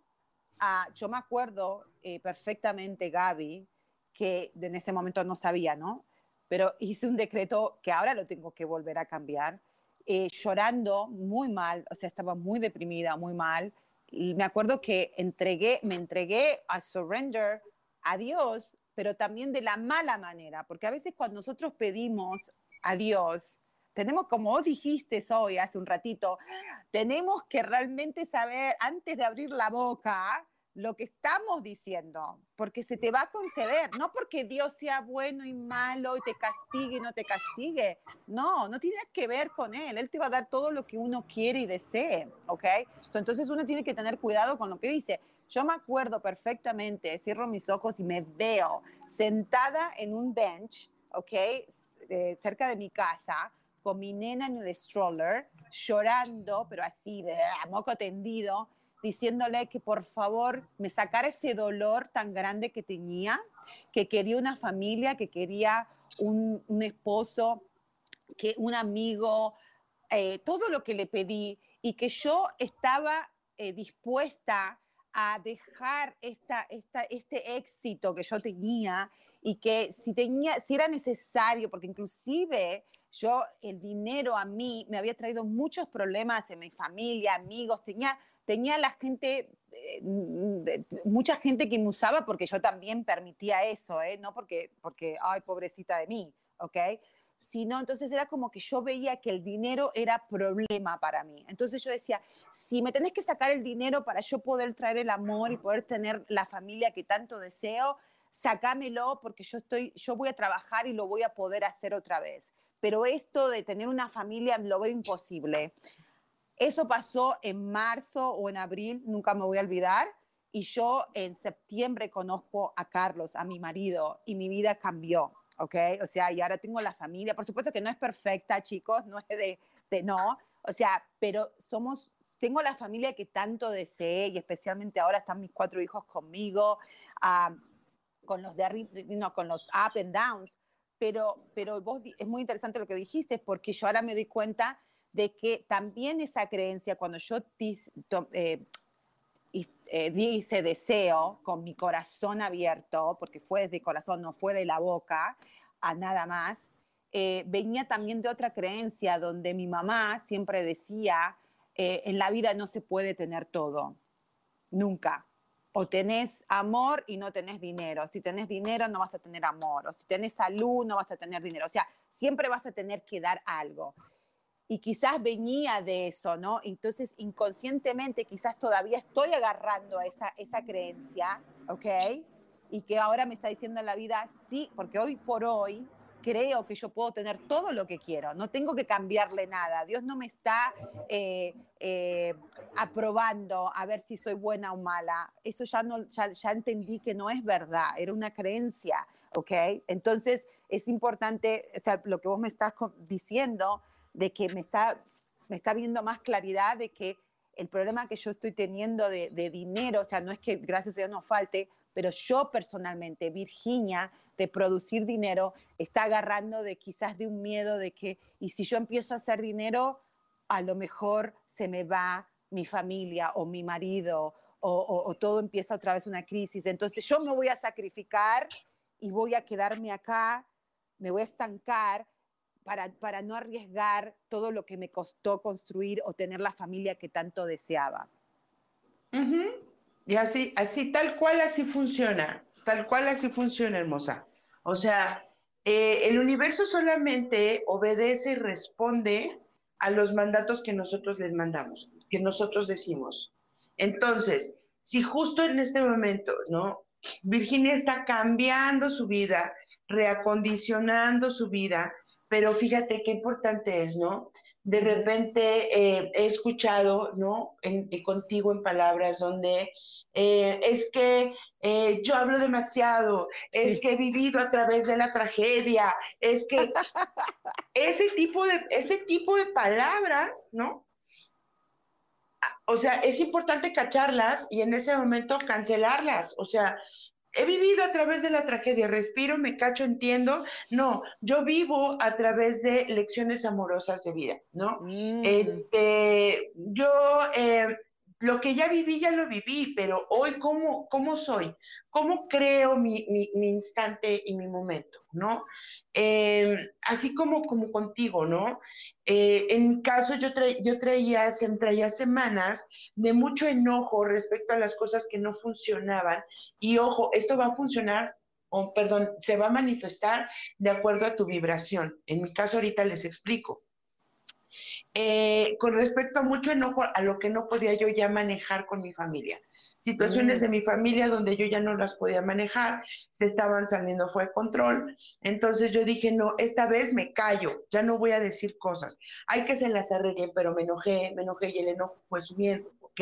Ah, yo me acuerdo eh, perfectamente, Gaby, que en ese momento no sabía, ¿no? Pero hice un decreto que ahora lo tengo que volver a cambiar, eh, llorando muy mal, o sea, estaba muy deprimida, muy mal. Y me acuerdo que entregué, me entregué a surrender a Dios, pero también de la mala manera, porque a veces cuando nosotros pedimos a Dios, tenemos, como vos dijiste hoy, hace un ratito, tenemos que realmente saber, antes de abrir la boca, lo que estamos diciendo, porque se te va a conceder, no porque Dios sea bueno y malo y te castigue y no te castigue, no, no tiene que ver con Él, Él te va a dar todo lo que uno quiere y desee, ¿ok? entonces uno tiene que tener cuidado con lo que dice. Yo me acuerdo perfectamente, cierro mis ojos y me veo sentada en un bench, ¿ok? Eh, cerca de mi casa, con mi nena en el stroller, llorando, pero así, de moco tendido, diciéndole que por favor me sacara ese dolor tan grande que tenía, que quería una familia, que quería un, esposo, que un amigo, eh, todo lo que le pedí y que yo estaba eh, dispuesta a dejar esta, esta, este éxito que yo tenía y que si, tenía, si era necesario, porque inclusive yo el dinero a mí me había traído muchos problemas en mi familia, amigos, tenía tenía la gente, eh, mucha gente que me usaba porque yo también permitía eso, ¿eh? no porque, porque, ay, pobrecita de mí, ¿ok? Sino entonces era como que yo veía que el dinero era problema para mí. Entonces yo decía, si me tenés que sacar el dinero para yo poder traer el amor y poder tener la familia que tanto deseo, sacámelo porque yo estoy, yo voy a trabajar y lo voy a poder hacer otra vez. Pero esto de tener una familia lo veo imposible Eso pasó en marzo o en abril, nunca me voy a olvidar. Y yo en septiembre conozco a Carlos, a mi marido, y mi vida cambió, ¿ok? O sea, y ahora tengo la familia. Por supuesto que no es perfecta, chicos, no es de, de no. O sea, pero somos, tengo la familia que tanto deseé y especialmente ahora están mis cuatro hijos conmigo, ah, con los de, no, con los up and downs. Pero, pero vos, es muy interesante lo que dijiste porque yo ahora me doy cuenta de que también esa creencia, cuando yo eh, eh, di ese deseo con mi corazón abierto, porque fue desde corazón, no fue de la boca a nada más, eh, venía también de otra creencia donde mi mamá siempre decía, en la vida no se puede tener todo, nunca. O tenés amor y no tenés dinero. Si tenés dinero no vas a tener amor. O si tenés salud no vas a tener dinero. O sea, siempre vas a tener que dar algo y quizás venía de eso, ¿no? Entonces, inconscientemente, quizás todavía estoy agarrando esa, esa creencia, ¿ok? Y que ahora me está diciendo en la vida, sí, porque hoy por hoy creo que yo puedo tener todo lo que quiero, no tengo que cambiarle nada, Dios no me está eh, eh, aprobando a ver si soy buena o mala, eso ya, no, ya, ya entendí que no es verdad, era una creencia, ¿ok? Entonces es importante, o sea, lo que vos me estás diciendo de que me está, me está viendo más claridad de que el problema que yo estoy teniendo de, dinero, o sea, no es que gracias a Dios no falte, pero yo personalmente, Virginia, de producir dinero, está agarrando de quizás de un miedo de que, y si yo empiezo a hacer dinero, a lo mejor se me va mi familia o mi marido o todo empieza otra vez una crisis. Entonces yo me voy a sacrificar y voy a quedarme acá, me voy a estancar para, no arriesgar todo lo que me costó construir o tener la familia que tanto deseaba. Y así, así, tal cual así funciona, tal cual así funciona, hermosa. O sea, eh, el universo solamente obedece y responde a los mandatos que nosotros les mandamos, que nosotros decimos. Entonces, si justo en este momento, ¿no? Virginia está cambiando su vida, reacondicionando su vida, pero fíjate qué importante es, ¿no? De repente eh, he escuchado, ¿no? En, contigo en palabras donde eh, es que eh, yo hablo demasiado, es que he vivido a través de la tragedia, es que ese tipo de, ese tipo de palabras, ¿no? O sea, es importante cacharlas y en ese momento cancelarlas. O sea, he vivido a través de la tragedia, respiro, me cacho, entiendo. No, yo vivo a través de lecciones amorosas de vida, ¿no? Mm. Este, yo eh, lo que ya viví, ya lo viví, pero hoy, ¿cómo, cómo soy? ¿Cómo creo mi, instante y mi momento, no? Em, así como, como contigo, ¿no? Eh, en mi caso, yo, yo traía, traía semanas de mucho enojo respecto a las cosas que no funcionaban. Y ojo, esto va a funcionar o perdón, se va a manifestar de acuerdo a tu vibración. En mi caso ahorita les explico. Eh, con respecto a mucho enojo a lo que no podía yo ya manejar con mi familia. Situaciones mm. de mi familia donde yo ya no las podía manejar, se estaban saliendo fue de control. Entonces yo dije, no, esta vez me callo, ya no voy a decir cosas. Hay que se las arreglen, pero me enojé, me enojé y el enojo fue subiendo, ¿ok?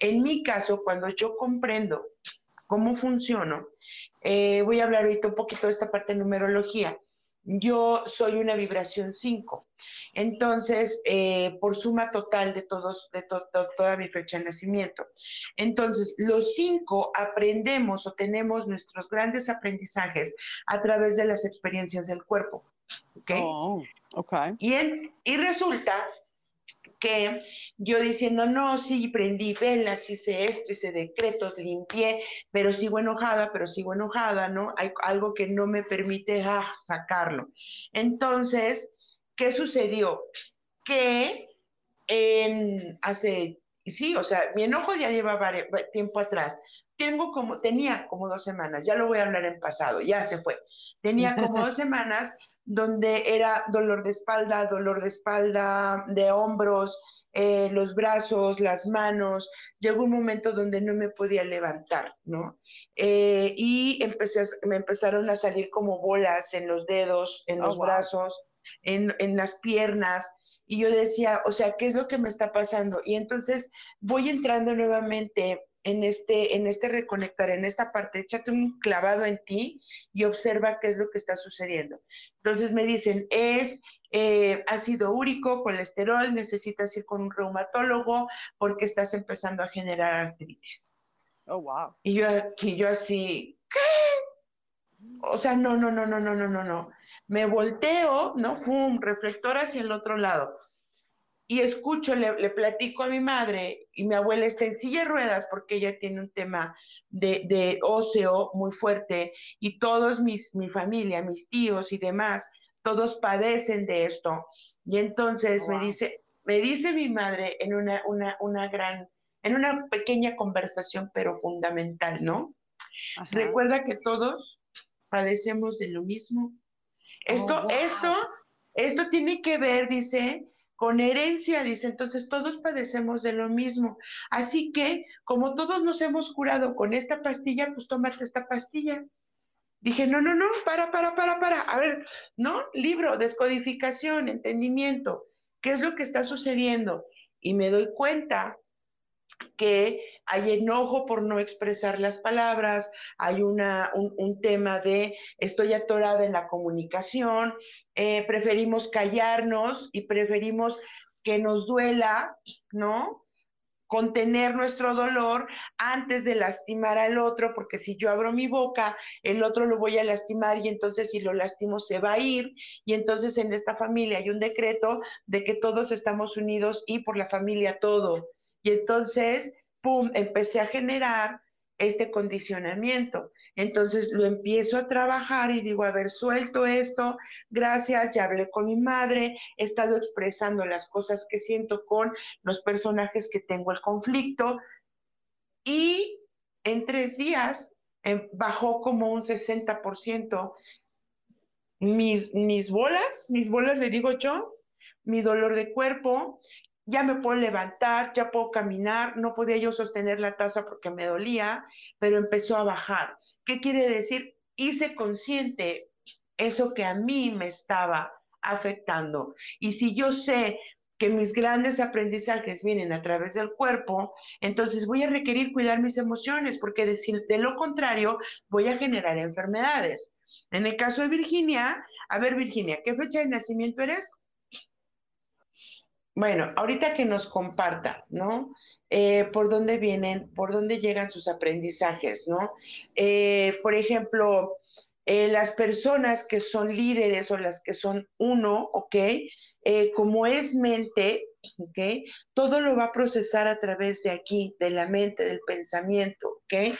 En mi caso, cuando yo comprendo cómo funciono, eh, voy a hablar ahorita un poquito de esta parte de numerología yo soy una vibración 5. Entonces, eh, por suma total de todos, de toda mi fecha de nacimiento. Entonces, los cinco aprendemos o tenemos nuestros grandes aprendizajes a través de las experiencias del cuerpo. ¿Ok? Oh, okay. Y, y resulta que yo diciendo, no, sí, prendí velas, hice esto, hice decretos, limpié, pero sigo enojada, pero sigo enojada, ¿no? Hay algo que no me permite ah, sacarlo. Entonces, ¿qué sucedió? Que en, hace, sí, o sea, mi enojo ya lleva tiempo atrás. Tengo como, tenía como dos semanas, ya lo voy a hablar en pasado, ya se fue. Tenía como dos semanas donde era dolor de espalda, dolor de espalda, de hombros, eh, los brazos, las manos. Llegó un momento donde no me podía levantar, ¿no? Eh, y empecé, me empezaron a salir como bolas en los dedos, en oh, los brazos, en, las piernas. Y yo decía, o sea, ¿qué es lo que me está pasando? Y entonces voy entrando nuevamente en este, en este reconectar, en esta parte, échate un clavado en ti y observa qué es lo que está sucediendo. Entonces me dicen, es eh, ácido úrico, colesterol, necesitas ir con un reumatólogo porque estás empezando a generar artritis. Oh, wow. Y yo, y yo así, ¿qué? O sea, no, no, no, no, no, no, no, no. Me volteo, ¿no? Fum, reflector hacia el otro lado. Y escucho, le, le, platico a mi madre y mi abuela está en silla de ruedas porque ella tiene un tema de, de óseo muy fuerte y todos mis, mi familia, mis tíos y demás, todos padecen de esto. Y entonces me dice, me dice mi madre en una, una, una gran, en una pequeña conversación, pero fundamental, ¿no? Recuerda que todos padecemos de lo mismo. Esto, oh, esto, esto tiene que ver, dice, con herencia, dice, entonces todos padecemos de lo mismo. Así que, como todos nos hemos curado con esta pastilla, pues tómate esta pastilla. Dije, no, no, no, para, para, para, para. A ver, ¿no? Libro, descodificación, entendimiento. ¿Qué es lo que está sucediendo? Y me doy cuenta que hay enojo por no expresar las palabras, hay una, un, tema de estoy atorada en la comunicación, eh, preferimos callarnos y preferimos que nos duela, ¿no? contener nuestro dolor antes de lastimar al otro, porque si yo abro mi boca, el otro lo voy a lastimar y entonces si lo lastimo se va a ir. Y entonces en esta familia hay un decreto de que todos estamos unidos y por la familia todo. Y entonces, ¡pum!, empecé a generar este condicionamiento. Entonces lo empiezo a trabajar y digo, a ver, suelto esto, gracias, ya hablé con mi madre, he estado expresando las cosas que siento con los personajes que tengo el conflicto y en tres días em, bajó como un 60% mis, mis bolas, mis bolas le digo yo, mi dolor de cuerpo, ya me puedo levantar, ya puedo caminar, no podía yo sostener la taza porque me dolía, pero empezó a bajar. ¿Qué quiere decir? Hice consciente eso que a mí me estaba afectando. Y si yo sé que mis grandes aprendizajes vienen a través del cuerpo, entonces voy a requerir cuidar mis emociones, porque de, lo contrario voy a generar enfermedades. En el caso de Virginia, a ver Virginia, ¿qué fecha de nacimiento eres? Bueno, ahorita que nos comparta, ¿no? Eh, por dónde vienen, por dónde llegan sus aprendizajes, ¿no? Eh, por ejemplo, eh, las personas que son líderes o las que son uno, ¿ok? como es mente, ¿ok? Todo lo va a procesar a través de aquí, de la mente, del pensamiento, ¿ok?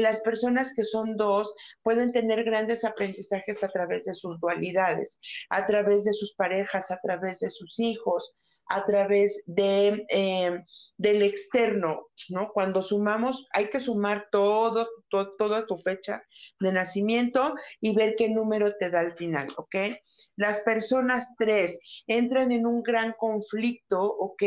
las personas que son dos pueden tener grandes aprendizajes a través de sus dualidades, a través de sus parejas, a través de sus hijos, a través de, eh, del externo, ¿no? Cuando sumamos, hay que sumar todo, toda tu fecha de nacimiento y ver qué número te da al final, ¿ok? Las personas tres entran en un gran conflicto, ¿ok?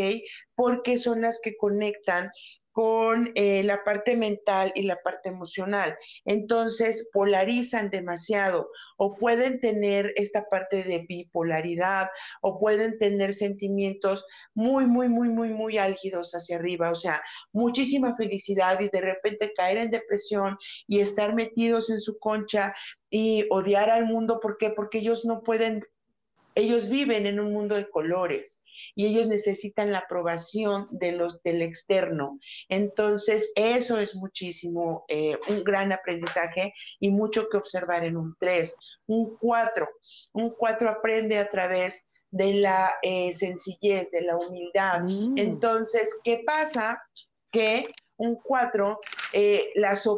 Porque son las que conectan con eh, la parte mental y la parte emocional. Entonces, polarizan demasiado o pueden tener esta parte de bipolaridad o pueden tener sentimientos muy, muy, muy, muy, muy álgidos hacia arriba. O sea, muchísima felicidad y de repente caer en depresión y estar metidos en su concha y odiar al mundo. ¿Por qué? Porque ellos no pueden ellos viven en un mundo de colores y ellos necesitan la aprobación de los del externo. Entonces, eso es muchísimo, eh, un gran aprendizaje y mucho que observar en un 3. Un 4, un 4 aprende a través de la eh, sencillez, de la humildad. Mm. Entonces, ¿qué pasa? Que un 4, eh,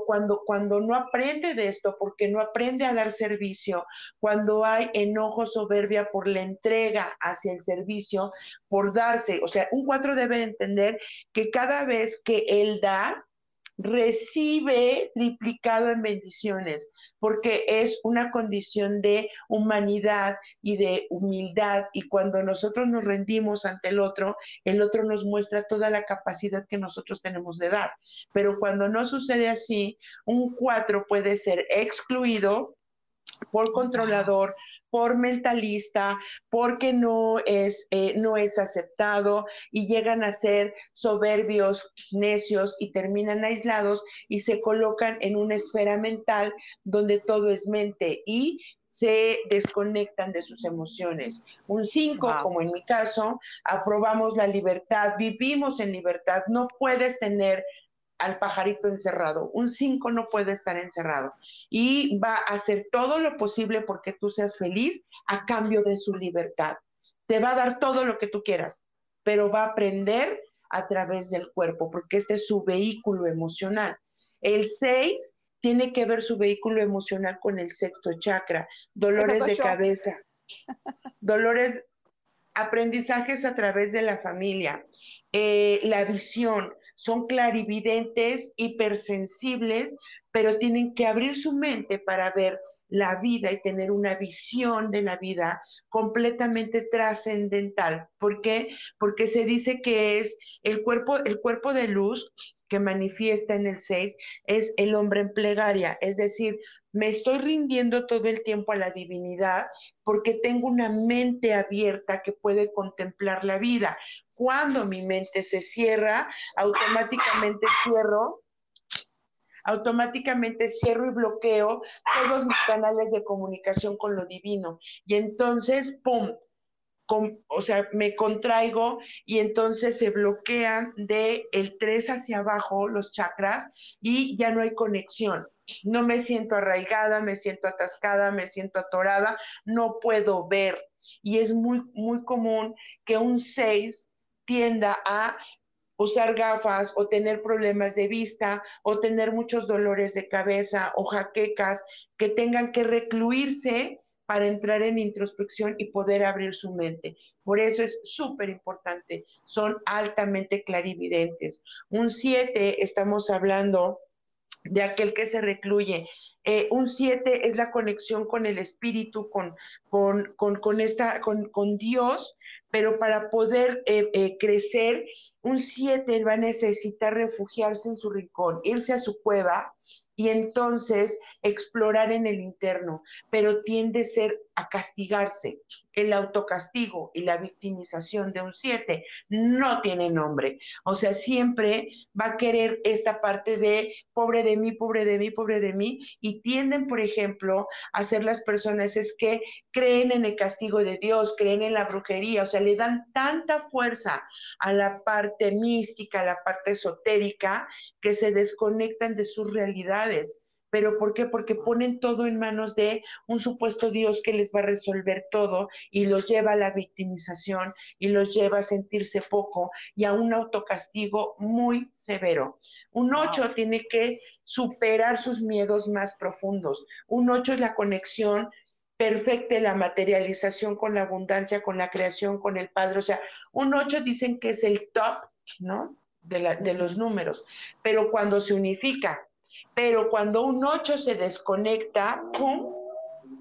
cuando, cuando no aprende de esto, porque no aprende a dar servicio, cuando hay enojo, soberbia por la entrega hacia el servicio, por darse, o sea, un 4 debe entender que cada vez que él da, recibe triplicado en bendiciones, porque es una condición de humanidad y de humildad. Y cuando nosotros nos rendimos ante el otro, el otro nos muestra toda la capacidad que nosotros tenemos de dar. Pero cuando no sucede así, un cuatro puede ser excluido por controlador, por mentalista, porque no es, eh, no es aceptado y llegan a ser soberbios, necios y terminan aislados y se colocan en una esfera mental donde todo es mente y se desconectan de sus emociones. Un 5, como en mi caso, aprobamos la libertad, vivimos en libertad, no puedes tener al pajarito encerrado. Un 5 no puede estar encerrado y va a hacer todo lo posible porque tú seas feliz a cambio de su libertad. Te va a dar todo lo que tú quieras, pero va a aprender a través del cuerpo porque este es su vehículo emocional. El 6 tiene que ver su vehículo emocional con el sexto chakra, dolores de cabeza, dolores, aprendizajes a través de la familia, eh, la visión, son clarividentes, hipersensibles, pero tienen que abrir su mente para ver la vida y tener una visión de la vida completamente trascendental. ¿Por qué? Porque se dice que es el cuerpo, el cuerpo de luz que manifiesta en el 6 es el hombre en plegaria, es decir, me estoy rindiendo todo el tiempo a la divinidad porque tengo una mente abierta que puede contemplar la vida. Cuando mi mente se cierra, automáticamente cierro automáticamente cierro y bloqueo todos mis canales de comunicación con lo divino. Y entonces, ¡pum! o sea, me contraigo y entonces se bloquean de el 3 hacia abajo los chakras y ya no hay conexión. No me siento arraigada, me siento atascada, me siento atorada, no puedo ver. Y es muy, muy común que un 6 tienda a usar gafas o tener problemas de vista o tener muchos dolores de cabeza o jaquecas que tengan que recluirse para entrar en introspección y poder abrir su mente. Por eso es súper importante, son altamente clarividentes. Un 7, estamos hablando de aquel que se recluye. Eh, un 7 es la conexión con el espíritu, con, con, con, esta, con, Dios, pero para poder eh, eh, crecer, un 7 va a necesitar refugiarse en su rincón, irse a su cueva y entonces explorar en el interno, pero tiende a ser a castigarse. El autocastigo y la victimización de un 7 no tiene nombre. O sea, siempre va a querer esta parte de pobre de mí, pobre de mí, pobre de mí, y tienden, por ejemplo, a ser las personas es que creen en el castigo de Dios, creen en la brujería, o sea, le dan tanta fuerza a la parte mística, a la parte esotérica, que se desconectan de sus ¿Pero por qué? Porque ponen todo en manos de un supuesto Dios que les va a resolver todo y los lleva a la victimización y los lleva a sentirse poco y a un autocastigo muy severo. Un ocho tiene que superar sus miedos más profundos. Un ocho es la conexión perfecta, la materialización con la abundancia, con la creación, con el Padre. O sea, un ocho dicen que es el top, ¿no? De, de los números. Pero cuando se unifica pero cuando un 8 se desconecta, ¡pum!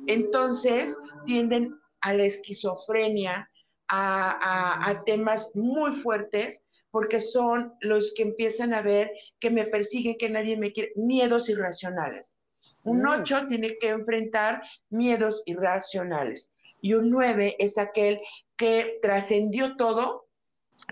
entonces tienden a la esquizofrenia, a, temas muy fuertes, porque son los que empiezan a ver que me persiguen, que nadie me quiere, miedos irracionales. Un 8 mm. tiene que enfrentar miedos irracionales. Y un 9 es aquel que trascendió todo,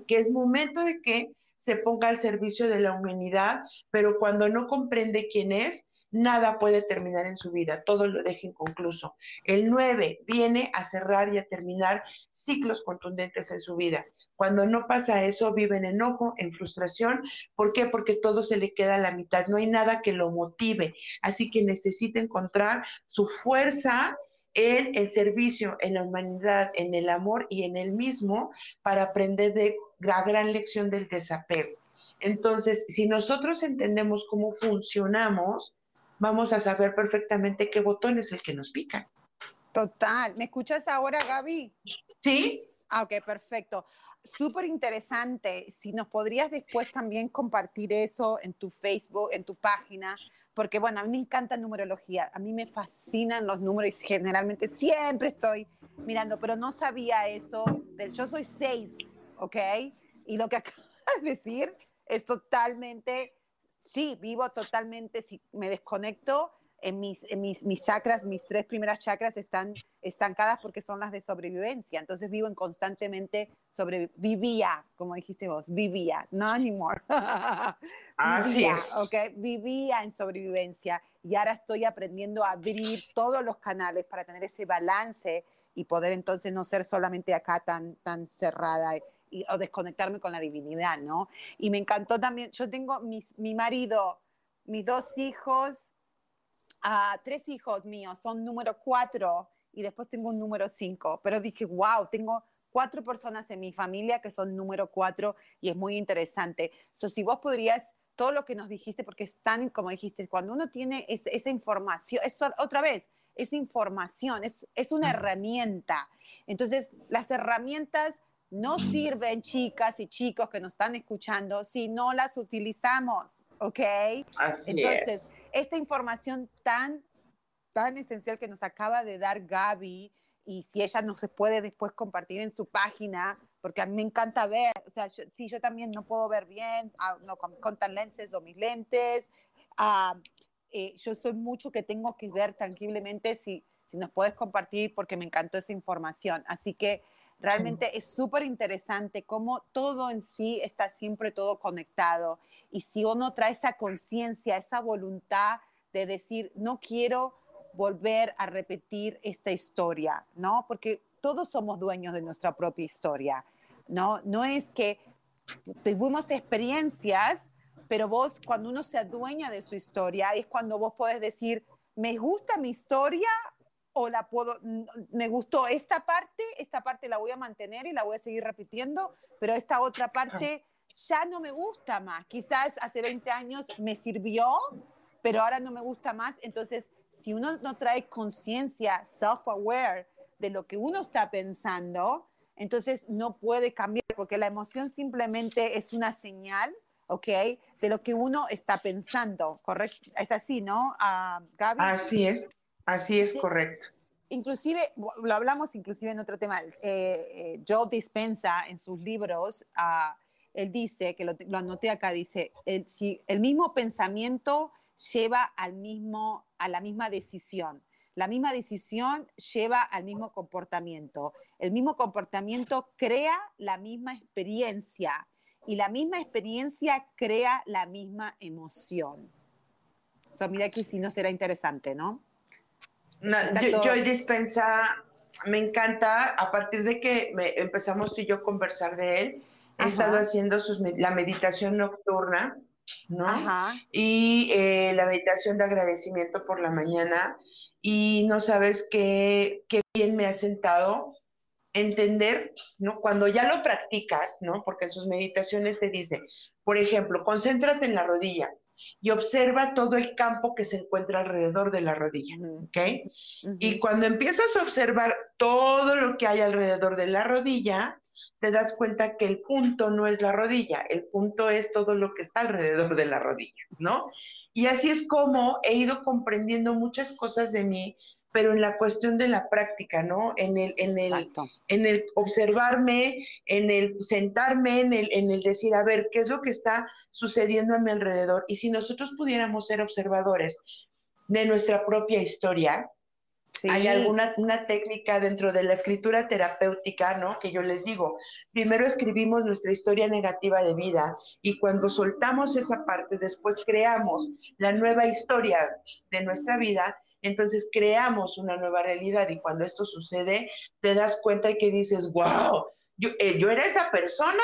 que es momento de que se ponga al servicio de la humanidad, pero cuando no comprende quién es, nada puede terminar en su vida, todo lo deja inconcluso. El 9 viene a cerrar y a terminar ciclos contundentes en su vida. Cuando no pasa eso, vive en enojo, en frustración. ¿Por qué? Porque todo se le queda a la mitad. No hay nada que lo motive. Así que necesita encontrar su fuerza en el servicio, en la humanidad, en el amor y en el mismo para aprender de la gran lección del desapego. Entonces, si nosotros entendemos cómo funcionamos, vamos a saber perfectamente qué botón es el que nos pica. Total. ¿Me escuchas ahora, Gaby? Sí. Ah, ok, perfecto. Súper interesante. Si nos podrías después también compartir eso en tu Facebook, en tu página, porque bueno, a mí me encanta numerología, a mí me fascinan los números y generalmente siempre estoy mirando, pero no sabía eso del yo soy seis, ¿ok? Y lo que acabas de decir es totalmente, sí, vivo totalmente, si me desconecto, en mis, mis, mis chakras, mis tres primeras chakras están estancadas porque son las de sobrevivencia. Entonces vivo en constantemente sobrevivía, como dijiste vos, vivía, no anymore. vivía, Okay, vivía en sobrevivencia y ahora estoy aprendiendo a abrir todos los canales para tener ese balance y poder entonces no ser solamente acá tan, tan cerrada y, o desconectarme con la divinidad, ¿no? Y me encantó también, yo tengo mis, mi marido, mis dos hijos, uh, tres hijos míos, son número cuatro y después tengo un número cinco, pero dije, wow, tengo cuatro personas en mi familia que son número cuatro y es muy interesante. So, si vos podrías, todo lo que nos dijiste, porque es tan, como dijiste, cuando uno tiene esa información, es otra vez, es información, es, es una herramienta. Entonces, las herramientas no sirven, chicas y chicos que nos están escuchando, si no las utilizamos, ¿ok? Entonces, esta información tan, tan esencial que nos acaba de dar Gaby, y si ella no se puede después compartir en su página, porque a mí me encanta ver, o sea, si yo también no puedo ver bien, ah, no, con, con tan lentes o mis lentes, uh, eh, yo soy mucho que tengo que ver tangiblemente si, si nos puedes compartir porque me encantó esa información. Así que realmente es súper interesante cómo todo en sí está siempre todo conectado. Y si uno trae esa conciencia, esa voluntad de decir, no quiero volver a repetir esta historia, ¿no? Porque todos somos dueños de nuestra propia historia, ¿no? No es que tuvimos experiencias pero vos cuando uno se adueña de su historia es cuando vos podés decir, me gusta mi historia o la puedo, me gustó esta parte, esta parte la voy a mantener y la voy a seguir repitiendo, pero esta otra parte ya no me gusta más. Quizás hace 20 años me sirvió, pero ahora no me gusta más. Entonces, si uno no trae conciencia, self-aware de lo que uno está pensando, entonces no puede cambiar, porque la emoción simplemente es una señal ¿ok? De lo que uno está pensando, ¿correcto? Es así, ¿no, uh, Gaby? Así es, así es, correcto. Inclusive, lo hablamos inclusive en otro tema, eh, eh, Joe Dispensa en sus libros, uh, él dice, que lo, lo, anoté acá, dice, el, si el mismo pensamiento lleva al mismo, a la misma decisión. La misma decisión lleva al mismo comportamiento. El mismo comportamiento crea la misma experiencia y la misma experiencia crea la misma emoción. So, mira que si no será interesante, ¿no? Yo, dispensa, me encanta, a partir de que empezamos tú y yo a conversar de él, he estado haciendo sus, la meditación nocturna, ¿no? Y eh, la meditación de agradecimiento por la mañana, y no sabes qué, qué bien me ha sentado entender, ¿no? Cuando ya lo practicas, ¿no? Porque en sus meditaciones te dice, por ejemplo, concéntrate en la rodilla y observa todo el campo que se encuentra alrededor de la rodilla, ¿ok? Y cuando empiezas a observar todo lo que hay alrededor de la rodilla, te das cuenta que el punto no es la rodilla, el punto es todo lo que está alrededor de la rodilla, ¿no? Y así es como he ido comprendiendo muchas cosas de mí pero en la cuestión de la práctica, ¿no? En el, en el, en el observarme, en el sentarme, en el, en el decir, a ver, ¿qué es lo que está sucediendo a mi alrededor? Y si nosotros pudiéramos ser observadores de nuestra propia historia, hay alguna una técnica dentro de la escritura terapéutica, ¿no? Que yo les digo, primero escribimos nuestra historia negativa de vida y cuando soltamos esa parte, después creamos la nueva historia de nuestra vida entonces creamos una nueva realidad y cuando esto sucede, te das cuenta y que dices, wow, yo, eh, yo era esa persona.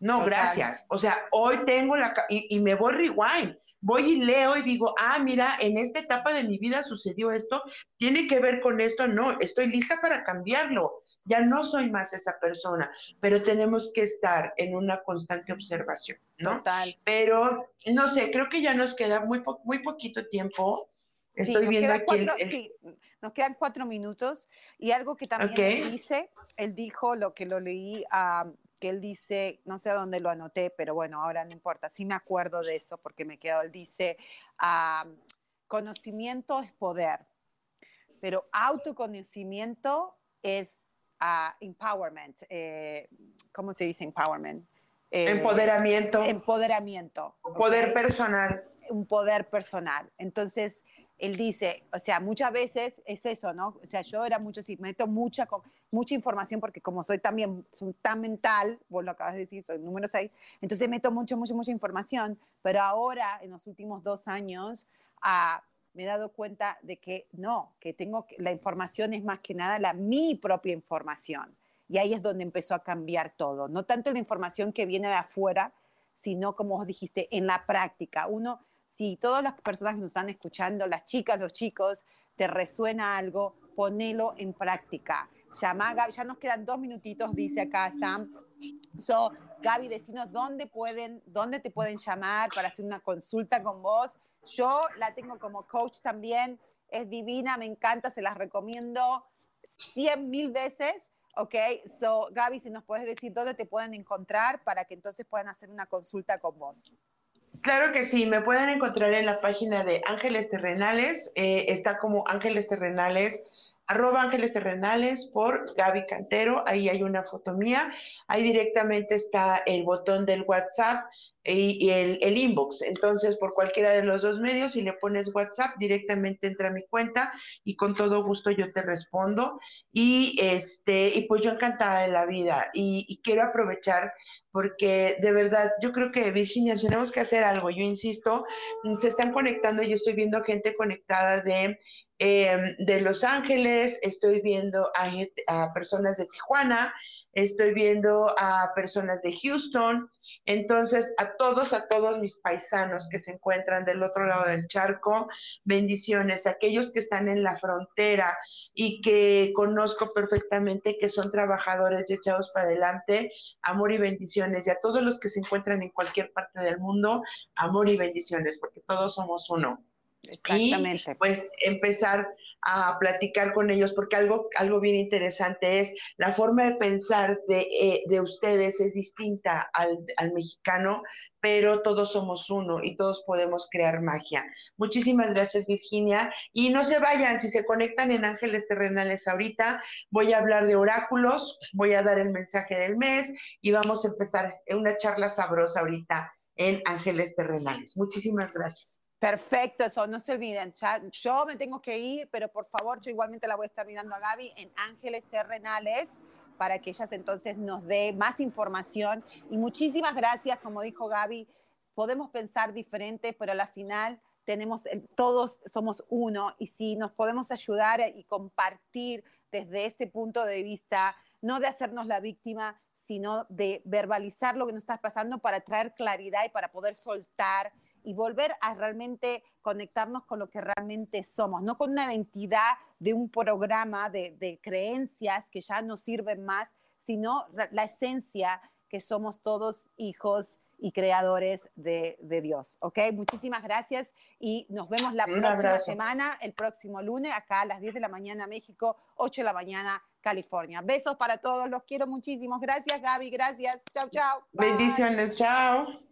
No, gracias. O sea, hoy tengo la... Y, y me voy rewind voy y leo y digo, ah, mira, en esta etapa de mi vida sucedió esto, tiene que ver con esto, no, estoy lista para cambiarlo, ya no soy más esa persona, pero tenemos que estar en una constante observación, ¿no? Total. Pero, no sé, creo que ya nos queda muy, muy poquito tiempo Estoy viendo aquí. Sí, nos quedan cuatro minutos. Y algo que también dice, él dijo lo que lo leí, que él dice, no sé a dónde lo anoté, pero bueno, ahora no importa, sí me acuerdo de eso porque me quedó, él dice, conocimiento es poder, pero autoconocimiento es uh, empowerment. Eh, ¿Cómo se dice empowerment? Eh, empoderamiento. Empoderamiento. Poder personal. Un poder personal. Entonces, él dice, o sea, muchas veces es eso, ¿no? O sea, yo era mucho así, meto mucha, mucha información porque como soy también soy tan mental, vos lo acabas de decir, soy número 6, entonces meto mucho, mucho, mucha información, pero ahora, en los últimos dos años, ah, me he dado cuenta de que no, que tengo, la información es más que nada la, mi propia información. Y ahí es donde empezó a cambiar todo. No tanto la información que viene de afuera, sino, como vos dijiste, en la práctica. Uno si todas las personas que nos están escuchando, las chicas, los chicos, te resuena algo, ponelo en práctica. Llama Gaby, ya nos quedan dos minutitos, dice acá Sam. So, Gaby, decinos dónde pueden, dónde te pueden llamar para hacer una consulta con vos. Yo la tengo como coach también, es divina, me encanta, se las recomiendo cien mil veces. Ok, so Gaby, si nos puedes decir dónde te pueden encontrar para que entonces puedan hacer una consulta con vos. Claro que sí, me pueden encontrar en la página de Ángeles Terrenales, eh, está como Ángeles Terrenales, arroba Ángeles Terrenales por Gaby Cantero, ahí hay una foto mía, ahí directamente está el botón del WhatsApp y, el, el, inbox. Entonces, por cualquiera de los dos medios, si le pones WhatsApp, directamente entra a mi cuenta y con todo gusto yo te respondo. Y este, y pues yo encantada de la vida. Y, y quiero aprovechar porque de verdad yo creo que Virginia tenemos que hacer algo. Yo insisto, se están conectando, yo estoy viendo gente conectada de Em, de Los Ángeles, estoy viendo a, a, personas de Tijuana, estoy viendo a personas de Houston. Entonces, a todos, a todos mis paisanos que se encuentran del otro lado del charco, bendiciones. Aquellos que están en la frontera y que conozco perfectamente que son trabajadores echados para adelante, amor y bendiciones. Y a todos los que se encuentran en cualquier parte del mundo, amor y bendiciones, porque todos somos uno. Exactamente. Y pues empezar a platicar con ellos, porque algo, algo bien interesante es la forma de pensar de, eh, de ustedes es distinta al, al, mexicano, pero todos somos uno y todos podemos crear magia. Muchísimas gracias, Virginia. Y no se vayan, si se conectan en Ángeles Terrenales ahorita, voy a hablar de oráculos, voy a dar el mensaje del mes y vamos a empezar una charla sabrosa ahorita en Ángeles Terrenales. Muchísimas gracias. Perfecto, eso no se olviden. yo me tengo que ir, pero por favor, yo igualmente la voy a estar mirando a Gaby en Ángeles Terrenales para que ellas entonces nos dé más información. Y muchísimas gracias, como dijo Gaby, podemos pensar diferente, pero a la final tenemos, todos somos uno y si nos podemos ayudar y compartir desde este punto de vista, no de hacernos la víctima, sino de verbalizar lo que nos está pasando para traer claridad y para poder soltar y volver a realmente conectarnos con lo que realmente somos, no con una identidad de un programa de, creencias que ya no sirven más, sino la esencia que somos todos hijos y creadores de, Dios. ¿Ok? Muchísimas gracias y nos vemos la próxima semana, el próximo lunes, acá a las 10 de la mañana México, 8 de la mañana California. Besos para todos, los quiero muchísimo. Gracias Gaby, gracias. Chao, chao. Bendiciones, chao.